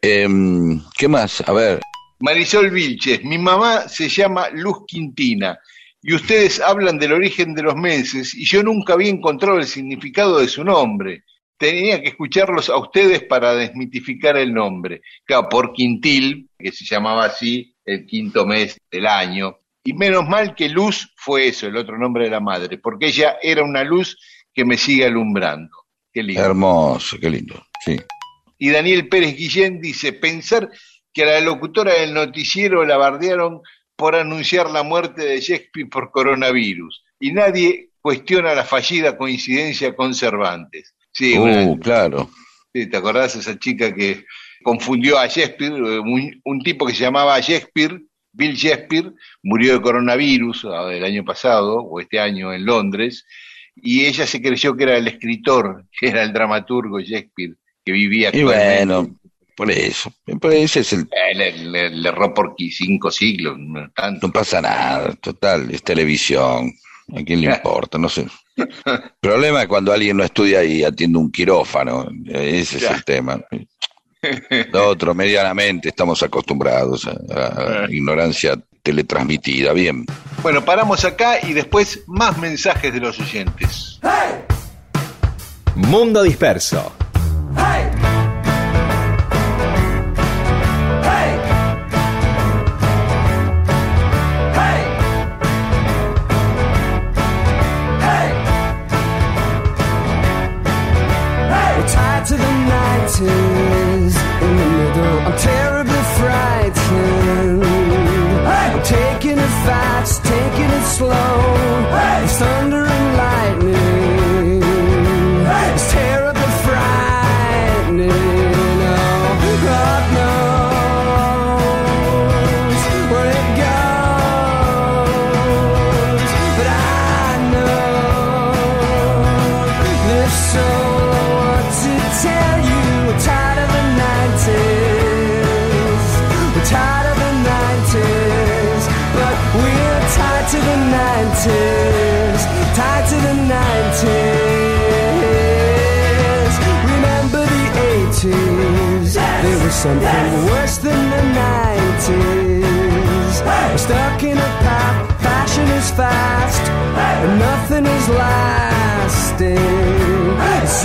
Em, ¿Qué más? A ver, Marisol Vilches, mi mamá se llama Luz Quintina y ustedes hablan del origen de los meses y yo nunca había encontrado el significado de su nombre. Tenía que escucharlos a ustedes para desmitificar el nombre. Claro, por quintil, que se llamaba así el quinto mes del año. Y menos mal que Luz fue eso, el otro nombre de la madre, porque ella era una luz que me sigue alumbrando. Qué lindo. hermoso, qué lindo. Sí. Y Daniel Pérez Guillén dice, pensar que a la locutora del noticiero la bardearon por anunciar la muerte de Shakespeare por coronavirus. Y nadie cuestiona la fallida coincidencia con Cervantes. Sí, Uh, una- claro. sí, ¿te acordás esa chica que confundió a Shakespeare? Un, un tipo que se llamaba Shakespeare, Bill Shakespeare, murió de coronavirus ah, el año pasado, o este año en Londres, y ella se creyó que era el escritor, que era el dramaturgo Shakespeare, que vivía Y bueno, por eso. Por eso es el. Eh, le, le- le erró por cinco siglos, no tanto. No pasa nada, total, es televisión. ¿A quién le importa? No sé. El problema es cuando alguien no estudia y atiende un quirófano. Ese es el tema. Lo otro, medianamente, estamos acostumbrados a, a- ignorancia teletransmitida. Bien. Bueno, paramos acá y después más mensajes de los oyentes. Mundo Disperso. We're Something worse than the 90s. We're stuck in a path. Fashion is fast. And nothing is lasting. It's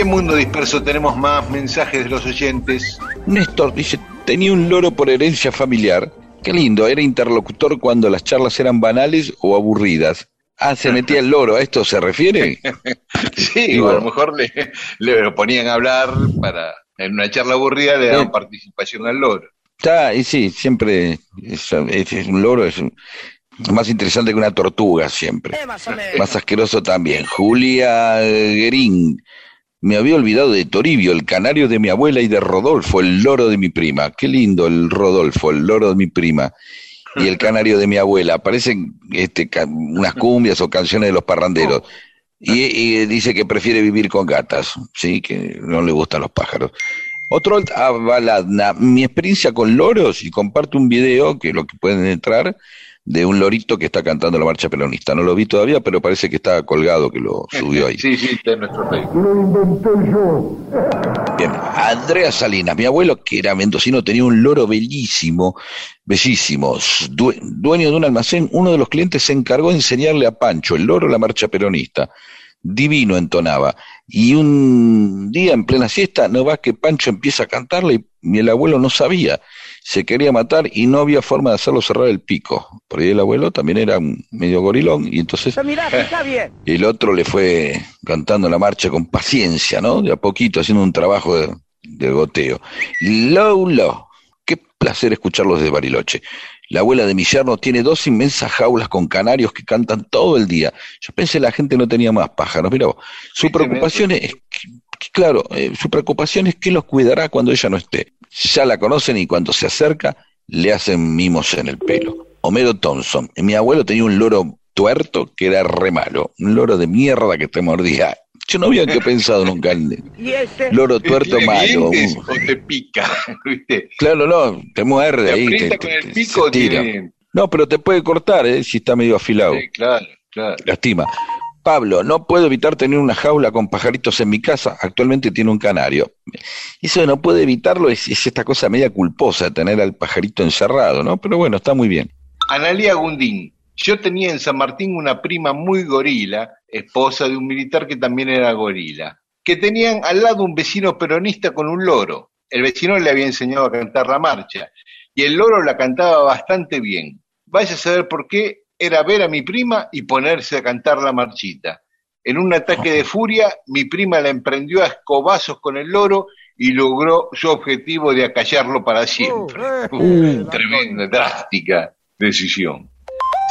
En Mundo Disperso tenemos más mensajes de los oyentes. Néstor dice, tenía un loro por herencia familiar. Qué lindo, era interlocutor cuando las charlas eran banales o aburridas. Ah, se metía el loro, ¿a esto se refiere? sí, Digo, a lo mejor le, le, lo ponían a hablar para, en una charla aburrida le daban eh, participación al loro. Está, y sí, siempre es, es, es un loro, es un, más interesante que una tortuga siempre. Eh, más, más, asqueroso también. Julia Gerín. Me había olvidado de Toribio, el canario de mi abuela, y de Rodolfo, el loro de mi prima. Qué lindo el Rodolfo, el loro de mi prima y el canario de mi abuela. Parecen este, unas cumbias o canciones de los parranderos. Y, dice que prefiere vivir con gatas, sí, que no le gustan los pájaros. Otro Baladna, mi experiencia con loros, y comparto un video que lo que pueden entrar, de un lorito que está cantando la marcha peronista. No lo vi todavía, pero parece que está colgado, que lo subió ahí. Sí, sí, está en nuestro Facebook. Lo inventé yo. Bien, Andrea Salinas, mi abuelo que era mendocino tenía un loro bellísimo, bellísimo, dueño de un almacén. Uno de los clientes se encargó de enseñarle a Pancho, el loro, la marcha peronista. Divino entonaba. Y un día en plena siesta, no va que Pancho empieza a cantarle y el abuelo no sabía se quería matar y no había forma de hacerlo cerrar el pico. Por ahí el abuelo también era un medio gorilón y entonces y el otro le fue cantando la marcha con paciencia, ¿no? De a poquito, haciendo un trabajo de, de goteo. Lolo, qué placer escucharlos de Bariloche. La abuela de mi yerno tiene dos inmensas jaulas con canarios que cantan todo el día. Yo pensé la gente no tenía más pájaros. Mira, su preocupación es, claro, eh, su preocupación es que los cuidará cuando ella no esté ya la conocen y cuando se acerca le hacen mimos en el pelo. Homero Thompson, mi abuelo tenía un loro tuerto que era re malo, un loro de mierda que te mordía. Yo no había que pensado nunca en loro tuerto malo. O te pica, ¿viste? Claro, no, te muerde te ahí. Te, con el pico tiene... No, pero te puede cortar, ¿eh? Si está medio afilado. Sí, claro, claro. Lastima. Pablo, no puedo evitar tener una jaula con pajaritos en mi casa, actualmente tiene un canario. Eso no puede evitarlo es, es, esta cosa media culposa tener al pajarito encerrado, ¿no? Pero bueno, está muy bien. Analia Gundín, yo tenía en San Martín una prima muy gorila, esposa de un militar que también era gorila, que tenían al lado un vecino peronista con un loro. El vecino le había enseñado a cantar la marcha y el loro la cantaba bastante bien. Vaya a saber por qué era ver a mi prima y ponerse a cantar la marchita. En un ataque de furia, mi prima la emprendió a escobazos con el loro y logró su objetivo de acallarlo para siempre. Uh, tremenda, drástica decisión.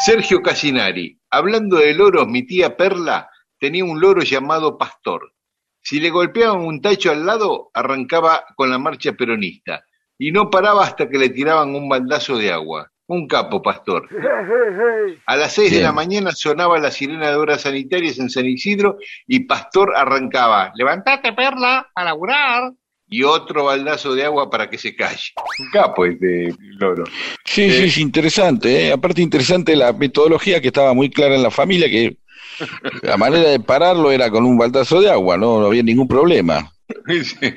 Sergio Casinari, hablando de loros, mi tía Perla tenía un loro llamado Pastor. Si le golpeaban un tacho al lado, arrancaba con la marcha peronista y no paraba hasta que le tiraban un baldazo de agua. Un capo, pastor. A las seis de la mañana sonaba la sirena de obras sanitarias en San Isidro y Pastor arrancaba, levantate perla, a laburar. Y otro baldazo de agua para que se calle. Un capo este loro. Sí, eh, sí, es interesante. ¿eh? Aparte interesante la metodología que estaba muy clara en la familia, que la manera de pararlo era con un baldazo de agua, no, no había ningún problema. Sí.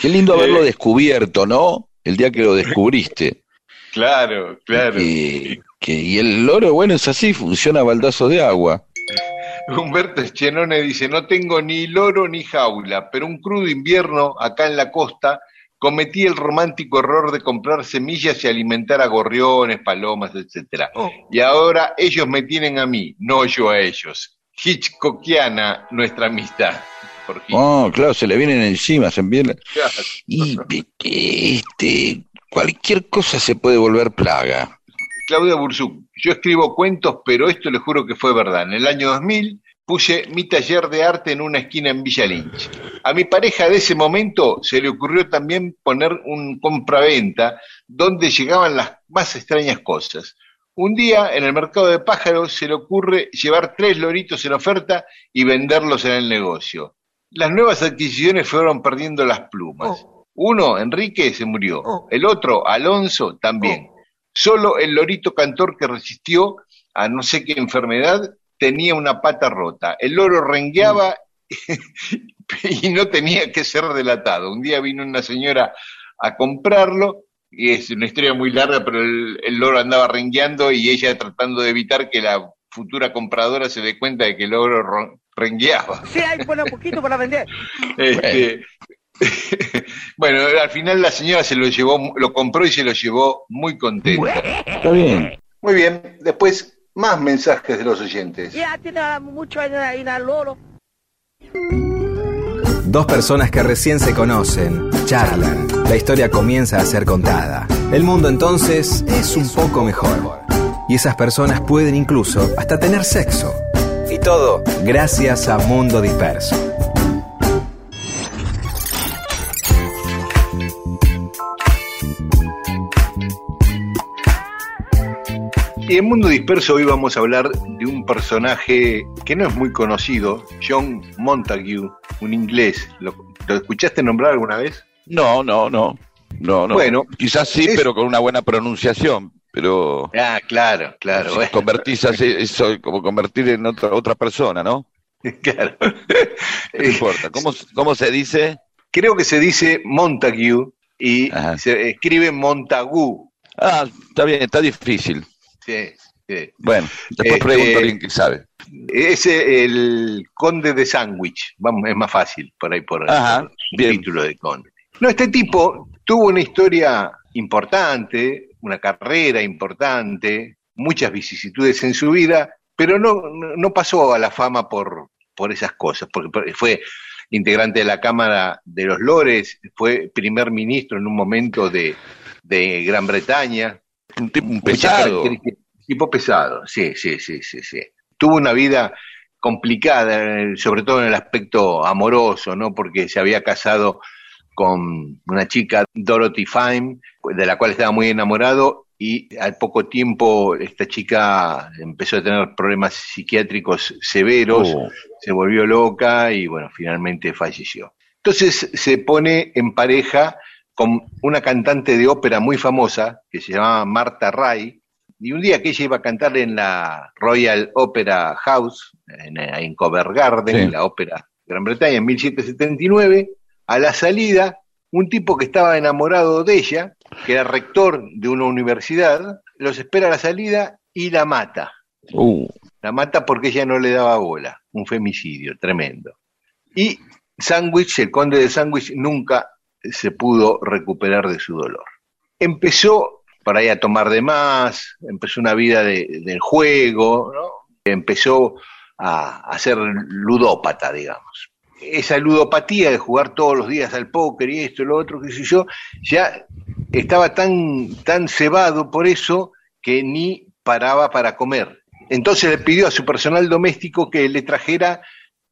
Qué lindo haberlo eh, descubierto, ¿no? El día que lo descubriste. Claro, claro. Y, que, y el loro, bueno, es así, funciona a baldazo de agua. Humberto Schenone dice, no tengo ni loro ni jaula, pero un crudo invierno acá en la costa cometí el romántico error de comprar semillas y alimentar a gorriones, palomas, etcétera. Oh. Y ahora ellos me tienen a mí, no yo a ellos. Hitchcockiana nuestra amistad. Oh, claro, se le vienen encima, se envían. Claro. Y este, cualquier cosa se puede volver plaga. Claudia Burzuk, yo escribo cuentos, pero esto le juro que fue verdad. En el año 2000 puse mi taller de arte en una esquina en Villa Lynch. A mi pareja de ese momento se le ocurrió también poner un compraventa donde llegaban las más extrañas cosas. Un día en el mercado de pájaros se le ocurre llevar tres loritos en oferta y venderlos en el negocio. Las nuevas adquisiciones fueron perdiendo las plumas. Uno, Enrique, se murió. Oh. El otro, Alonso, también. Solo el lorito cantor que resistió a no sé qué enfermedad tenía una pata rota. El loro rengueaba y no tenía que ser delatado. Un día vino una señora a comprarlo, y es una historia muy larga, pero el, el loro andaba rengueando y ella tratando de evitar que la futura compradora se dé cuenta de que el loro ro- rengueaba. Sí, hay bueno, poquito para vender. Este, bueno, al final la señora se lo llevó, lo compró y se lo llevó muy contenta. Está bien. Muy bien, después más mensajes de los oyentes. Ya tiene mucho ahí en el loro. Dos personas que recién se conocen, charlan, la historia comienza a ser contada. El mundo entonces es un poco mejor. Y esas personas pueden incluso hasta tener sexo. Y todo gracias a Mundo Disperso. Y en Mundo Disperso hoy vamos a hablar de un personaje que no es muy conocido, John Montague, un inglés. ¿Lo, lo escuchaste nombrar alguna vez? No, no, no. No, no. Bueno, Quizás sí, es- pero con una buena pronunciación. Pero Ah, claro, claro. si bueno. convertís así, eso como convertir en otra, otra persona, ¿no? claro. No importa. ¿Cómo, ¿Cómo se dice? Creo que se dice Montague y Ajá. se escribe Montagu. Ah, está bien, está difícil. Sí, sí. Bueno, después Este- pregunto a alguien que sabe. Es el conde de Sandwich. Vamos, es más fácil por ahí por, Ajá, el bien. título de conde. No, este tipo tuvo una historia importante, una carrera importante, muchas vicisitudes en su vida, pero no, no pasó a la fama por, por esas cosas, porque por- fue integrante de la Cámara de los Lores, fue primer ministro en un momento de, de Gran Bretaña, Un tipo pesado. Tipo pesado, sí, sí, sí, sí, sí. Tuvo una vida complicada, eh, sobre todo en el aspecto amoroso, ¿no? Porque se había casado con una chica, Dorothy Fine, de la cual estaba muy enamorado, y al poco tiempo esta chica empezó a tener problemas psiquiátricos severos, Oh. se volvió loca y bueno, finalmente falleció. Entonces se pone en pareja con una cantante de ópera muy famosa que se llamaba Marta Ray, y un día que ella iba a cantar en la Royal Opera House, en, en Covent Garden, Sí. la ópera de Gran Bretaña, en 1779, a la salida, un tipo que estaba enamorado de ella, que era rector de una universidad, los espera a la salida y la mata. Uh, La mata porque ella no le daba bola. Un femicidio tremendo. Y Sandwich, el conde de Sandwich, nunca se pudo recuperar de su dolor. Empezó por ahí a tomar de más, empezó una vida de- juego, empezó a, a ser ludópata, digamos. Esa ludopatía de jugar todos los días al póker y esto y lo otro, qué sé yo, ya estaba tan, tan cebado por eso que ni paraba para comer. Entonces le pidió a su personal doméstico que le trajera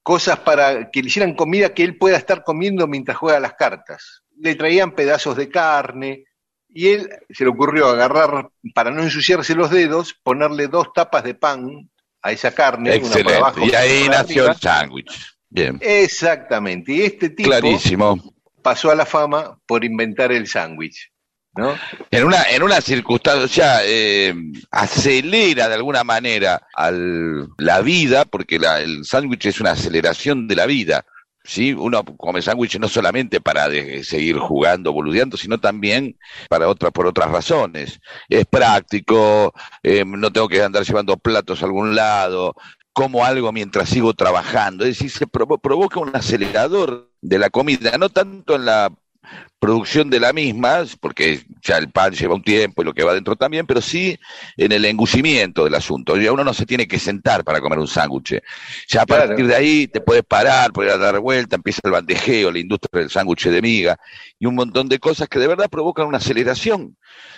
cosas para que le hicieran comida que él pueda estar comiendo mientras juega las cartas. Le traían pedazos de carne y él se le ocurrió agarrar, para no ensuciarse los dedos, ponerle dos tapas de pan a esa carne, una por excelente. abajo, Y ahí nació el sándwich. Bien. Exactamente. Y este tipo Clarísimo. pasó a la fama por inventar el sándwich. ¿No? En una, en una circunstancia eh, acelera de alguna manera al, la vida, porque la- el sándwich es una aceleración de la vida. ¿sí? Uno come sándwich no solamente para seguir jugando, boludeando, sino también para otras, por otras razones. Es práctico, eh, no tengo que andar llevando platos a algún lado, como algo mientras sigo trabajando. Es decir, se provo- provoca un acelerador de la comida, no tanto en la producción de la misma, porque ya el pan lleva un tiempo y lo que va dentro también, pero sí en el engullimiento del asunto. Ya uno no se tiene que sentar para comer un sándwich. Ya a Claro. partir de ahí te puedes parar, puedes dar vuelta, empieza el bandejeo, la industria del sándwich de miga y un montón de cosas que de verdad provocan una aceleración.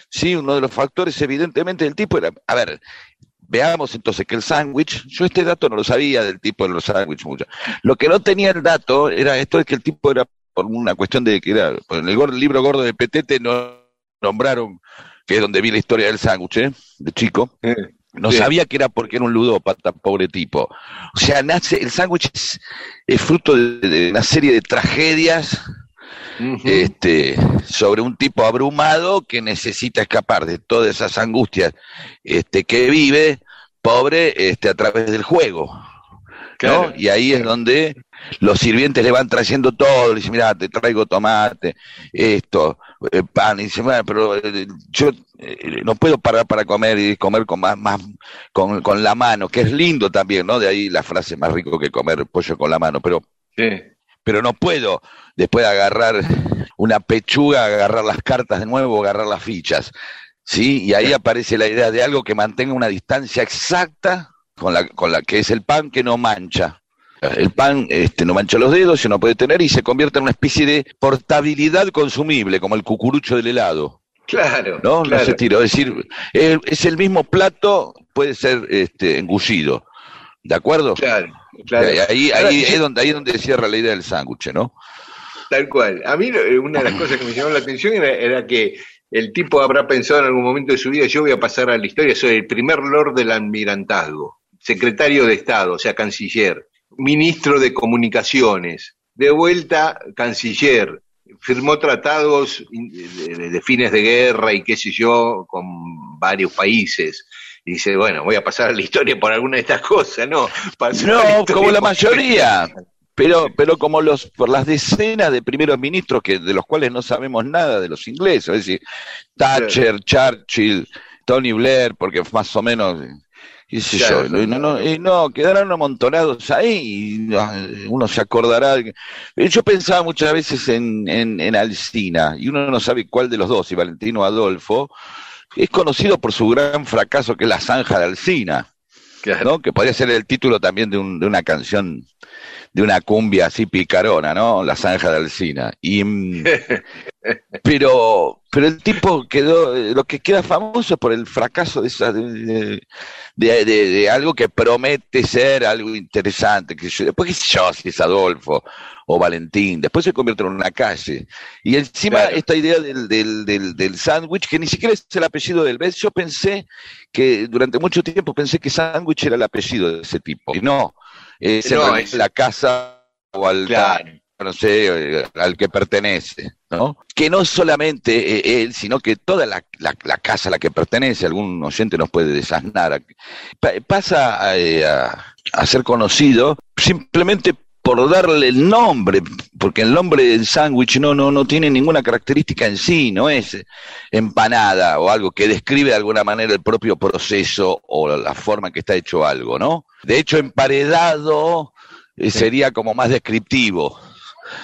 Sí, uno de los factores evidentemente del tipo era, a ver, Veamos entonces que el sándwich, yo este dato no lo sabía del tipo de los sándwiches mucho. Lo que no tenía el dato era esto de que el tipo era por una cuestión de que era, en el, libro gordo de Petete no nombraron, que es donde vi la historia del sándwich, ¿eh? de chico. No Sí. sabía que era porque era un ludópata, pobre tipo. O sea, nace, el sándwich es, es fruto de, de una serie de tragedias este, sobre un tipo abrumado que necesita escapar de todas esas angustias este, que vive, pobre, este, a través del juego. ¿No? Y ahí es donde los sirvientes le van trayendo todo, le dicen, mira, te traigo tomate, esto, eh, pan, y dice, bueno, pero eh, yo eh, no puedo parar para comer y comer con más, más con, con la mano, que es lindo también, ¿no? De ahí la frase más rico que comer pollo con la mano, pero Sí. pero no puedo después de agarrar una pechuga, agarrar las cartas de nuevo, agarrar las fichas. ¿Sí? Y ahí aparece la idea de algo que mantenga una distancia exacta con la, con la que es el pan que no mancha. El pan este, no mancha los dedos, se no puede tener y se convierte en una especie de portabilidad consumible, como el cucurucho del helado. Claro. ¿no? claro. No se tira. Es decir, es el mismo plato, puede ser este, engullido. ¿De acuerdo? Claro, claro. Ahí, ahí, es donde, ahí es donde cierra la idea del sándwich, ¿no? Tal cual. A mí eh, una de las cosas que me llamó la atención era, era que el tipo habrá pensado en algún momento de su vida, yo voy a pasar a la historia, soy el primer lord del almirantazgo, secretario de Estado, o sea, canciller, ministro de comunicaciones, de vuelta canciller, firmó tratados de, fines de guerra y qué sé yo con varios países. Y dice, bueno, voy a pasar a la historia por alguna de estas cosas, ¿no? Pasó No, como la mayoría. Pero, pero como los, por las decenas de primeros ministros que, de los cuales no sabemos nada de los ingleses, es decir, Thatcher, Churchill, Tony Blair, porque más o menos, qué sé Claro. yo, no, no, y no, quedaron amontonados ahí, y no, uno se acordará. de- Yo pensaba muchas veces en, en, en Alsina, y uno no sabe cuál de los dos, si Valentino Adolfo, es conocido por su gran fracaso que es la zanja de Alsina. Claro. ¿no? Que podría ser el título también de, un- de una canción, de una cumbia así picarona, ¿no? La zanja de Alcina. Y, mm, pero, pero el tipo quedó, eh, lo que queda famoso es por el fracaso de, esa, de, de- de- de- de algo que promete ser algo interesante. Que yo, después, qué sé yo, si es Adolfo o Valentín, después se convierte en una calle. Y encima Claro. esta idea del, del, del, del sándwich, que ni siquiera es el apellido del Bes, yo pensé que durante mucho tiempo pensé que sándwich era el apellido de ese tipo. Y no, es No, es- la casa o al Claro. no sé, eh, al que pertenece, ¿no? Que no solamente eh, él, sino que toda la, la- la casa a la que pertenece, algún oyente nos puede desasnar, pa- pasa a, eh, a- a ser conocido simplemente por darle el nombre, porque el nombre del sándwich no, no, no tiene ninguna característica en sí, no es empanada o algo que describe de alguna manera el propio proceso o la forma en que está hecho algo, ¿no? De hecho, emparedado eh, sería como más descriptivo.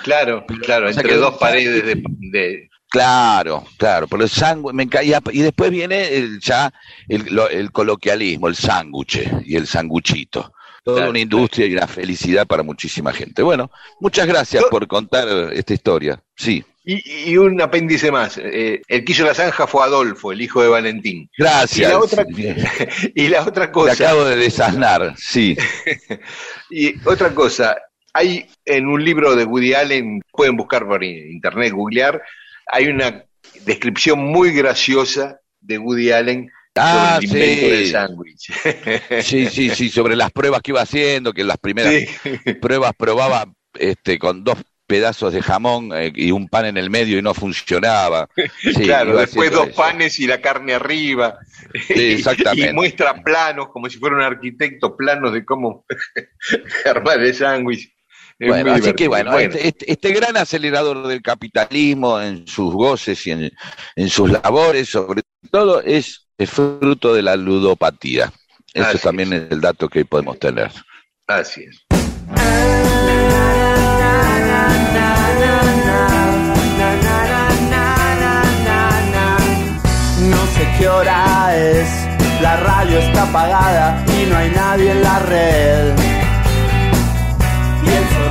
Claro, claro, O sea entre que- dos paredes de, de- Claro, claro, pero el sándwich, me y después viene el, ya el, lo- el coloquialismo, el sándwich y el sanguchito. Toda Claro, una industria y una felicidad para muchísima gente. Bueno, muchas gracias Yo- por contar esta historia. Sí, y, y un apéndice más. eh, el que hizo la zanja fue Adolfo, el hijo de Valentín. gracias. Y la otra- Y la otra Te cosa, acabo de desasnar, sí. y otra cosa, hay en un libro de Woody Allen, pueden buscar por internet, googlear, hay una descripción muy graciosa de Woody Allen Ah, sobre el invento sí. del sándwich. Sí, sí, sí, sobre las pruebas que iba haciendo, que las primeras Sí. pruebas probaba este, con dos pedazos de jamón eh, y un pan en el medio y no funcionaba. Sí, claro, después dos eso. panes y la carne arriba. Sí, exactamente. Y muestra planos, como si fuera un arquitecto, planos de cómo armar el sándwich. Es Bueno, así que bueno, Este, este- este gran acelerador del capitalismo en sus goces y en, en sus labores, sobre todo, es, es fruto de la ludopatía. Eso Así también es el dato que podemos tener. Así es. No sé qué hora es, la radio está apagada y no hay nadie en la red.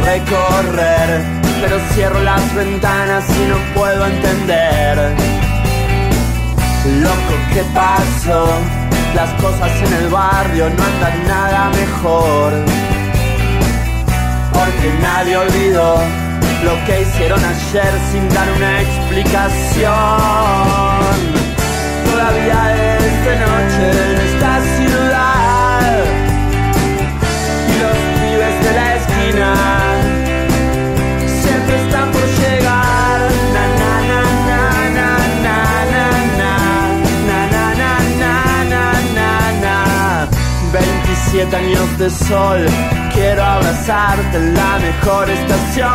Recorrer, pero cierro las ventanas y no puedo entender. Loco, ¿qué pasó? Las cosas en el barrio no andan nada mejor. Porque nadie olvidó lo que hicieron ayer sin dar una explicación. Todavía es de noche en esta ciudad. Y los pibes de la esquina siete años de sol. Quiero abrazarte en la mejor estación.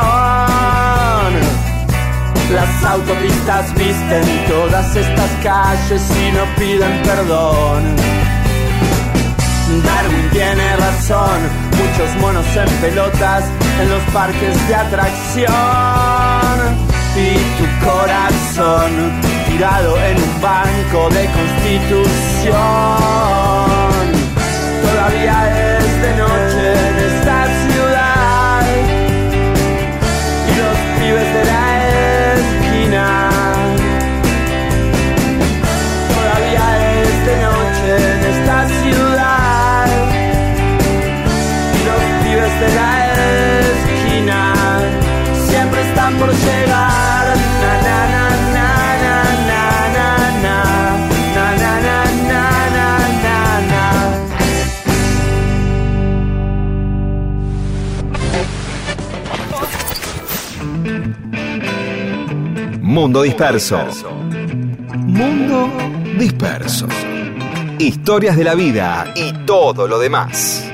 Las autopistas visten todas estas calles y no piden perdón. Darwin tiene razón, muchos monos en pelotas en los parques de atracción. Y tu corazón tirado en un banco de constitución. Todavía es de noche Mundo disperso. Mundo disperso. Historias de la vida y todo lo demás.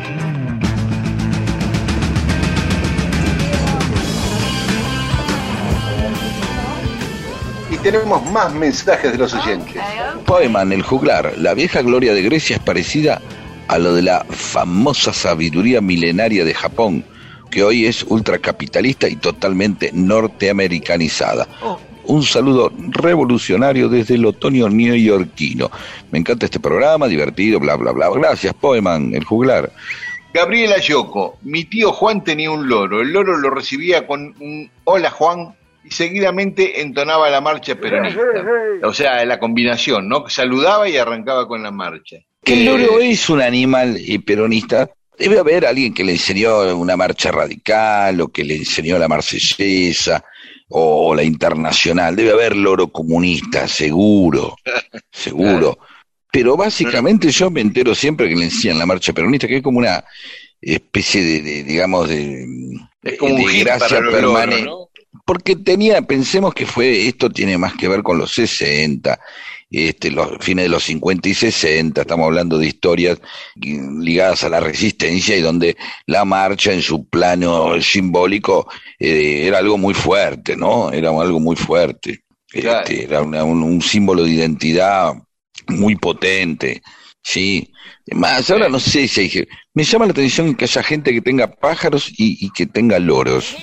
Y tenemos más mensajes de los oyentes. Poeman, el juglar. La vieja gloria de Grecia es parecida a lo de la famosa sabiduría milenaria de Japón, que hoy es ultracapitalista y totalmente norteamericanizada. Un saludo revolucionario desde el otoño neoyorquino. Me encanta este programa, divertido, bla, bla, bla. Gracias, Poeman, el juglar. Gabriela Yoko, mi tío Juan tenía un loro. El loro lo recibía con un hola Juan y seguidamente entonaba la marcha peronista. O sea, la combinación, ¿no? Saludaba y arrancaba con la marcha. Que el Eh, loro es un animal eh, peronista. Debe haber alguien que le enseñó una marcha radical o que le enseñó la marsellesa o la internacional. Debe haber loro comunista, seguro, seguro. Pero básicamente yo me entero siempre que le enseñan la marcha peronista, que es como una especie de, de, digamos, de, Es como un de hit gracia permanente. ¿no? Porque tenía, pensemos que fue, esto tiene más que ver con los 60, este, los fines de los 50 y 60, estamos hablando de historias ligadas a la resistencia y donde la marcha en su plano simbólico eh, era algo muy fuerte, ¿no? Era algo muy fuerte. Claro. Este, era una- un, un símbolo de identidad muy potente, ¿sí? Más, ahora no sé si Me llama la atención que haya gente que tenga pájaros y, y que tenga loros.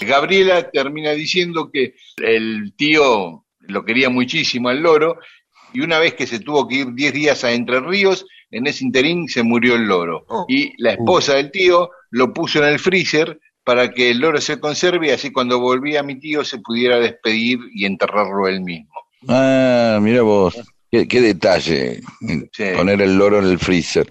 Gabriela termina diciendo que el tío lo quería muchísimo al loro y una vez que se tuvo que ir 10 días a Entre Ríos, en ese interín se murió el loro. Y la esposa del tío lo puso en el freezer para que el loro se conserve y así cuando volvía mi tío se pudiera despedir y enterrarlo él mismo. Ah, mira vos, qué, qué detalle, Sí. poner el loro en el freezer.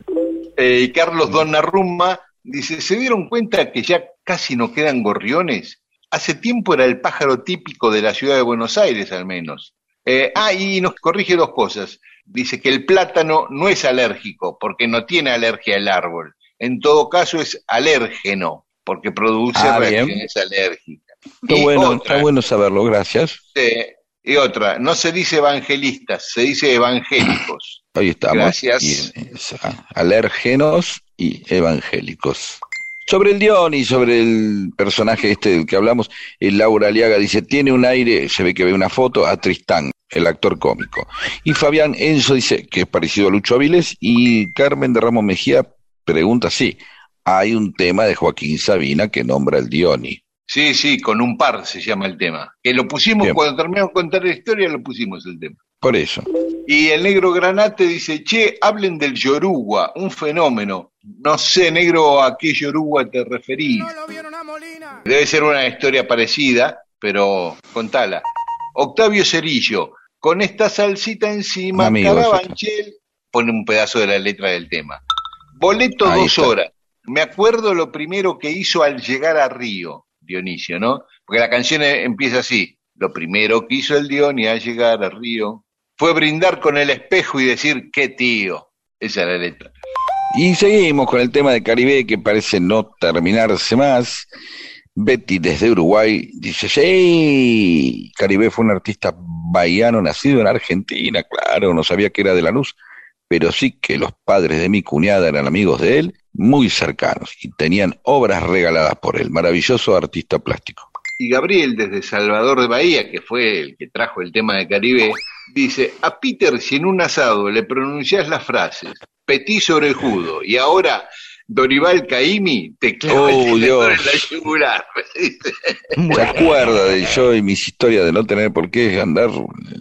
Eh, Carlos Donnarumma dice, ¿se dieron cuenta que ya casi no quedan gorriones? Hace tiempo era el pájaro típico de la ciudad de Buenos Aires, al menos. Eh, ah, y nos corrige dos cosas. Dice que el plátano no es alérgico, porque no tiene alergia el árbol. En todo caso es alérgeno, porque produce Ah, bien. reacciones alérgicas. Está Y bueno, otra, está bueno saberlo, gracias. eh, y otra, no se dice evangelistas, se dice evangélicos. Ahí estamos. Gracias. Ah, alérgenos y evangélicos. Sobre el Dion y sobre el personaje este del que hablamos, el Laura Aliaga dice, tiene un aire, se ve que ve una foto, a Tristán, el actor cómico. Y Fabián Enzo dice que es parecido a Lucho Aviles y Carmen de Ramos Mejía pregunta, sí, hay un tema de Joaquín Sabina que nombra el Dioni. Sí, sí, con un par se llama el tema. Que lo pusimos, Bien. cuando terminamos de contar la historia, lo pusimos el tema. Por eso. Y el negro Granate dice, che, hablen del Yoruba, un fenómeno. No sé, negro, a qué Yoruba te referís. Debe ser una historia parecida, pero contala. Octavio Cerillo, con esta salsita encima, Amigo, Carabanchel, pone un pedazo de la letra del tema. Boleto Ahí dos está. horas. Me acuerdo lo primero que hizo al llegar a Río, Dionisio, ¿no? Porque la canción eh, empieza así. Lo primero que hizo el Dioni al llegar a Río fue brindar con el espejo y decir, qué tío. Esa es la letra. Y seguimos con el tema de Caribe que parece no terminarse más. Betty desde Uruguay dice, sí, Caribe fue un artista bahiano nacido en Argentina, claro, no sabía que era de Lanús, pero sí que los padres de mi cuñada eran amigos de él. muy cercanos y tenían obras regaladas por él, maravilloso artista plástico. Y Gabriel, desde Salvador de Bahía, que fue el que trajo el tema de Caribe, dice, a Peter si en un asado le pronunciás las frases, petí sobre el judo, y ahora Dorival Caimi te clava Oh, el en la yugular. ¿Se acuerda de yo y mis historias de no tener por qué andar eh,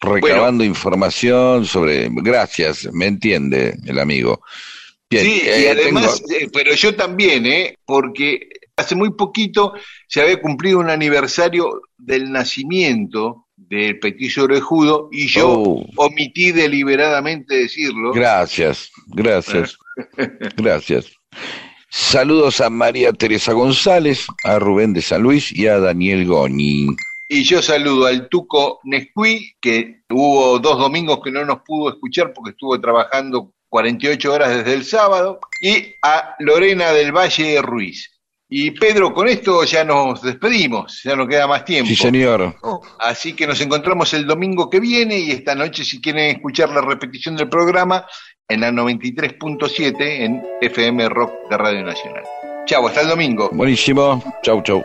recabando información sobre... Gracias, me entiende el amigo. Bien, Sí, y eh, además, tengo- eh, pero yo también, ¿eh? Porque hace muy poquito se había cumplido un aniversario del nacimiento del Petillo Orejudo y yo Oh. omití deliberadamente decirlo. Gracias, gracias, gracias. Saludos a María Teresa González, a Rubén de San Luis y a Daniel Goni. Y yo saludo al Tuco Nescui, que hubo dos domingos que no nos pudo escuchar porque estuvo trabajando 48 horas desde el sábado, y a Lorena del Valle Ruiz. Y Pedro, con esto ya nos despedimos, ya no queda más tiempo. Sí, señor. Así que nos encontramos el domingo que viene y esta noche si quieren escuchar la repetición del programa en la 93.7 en FM Rock de Radio Nacional. Chau, hasta el domingo. Buenísimo. Chau, chau.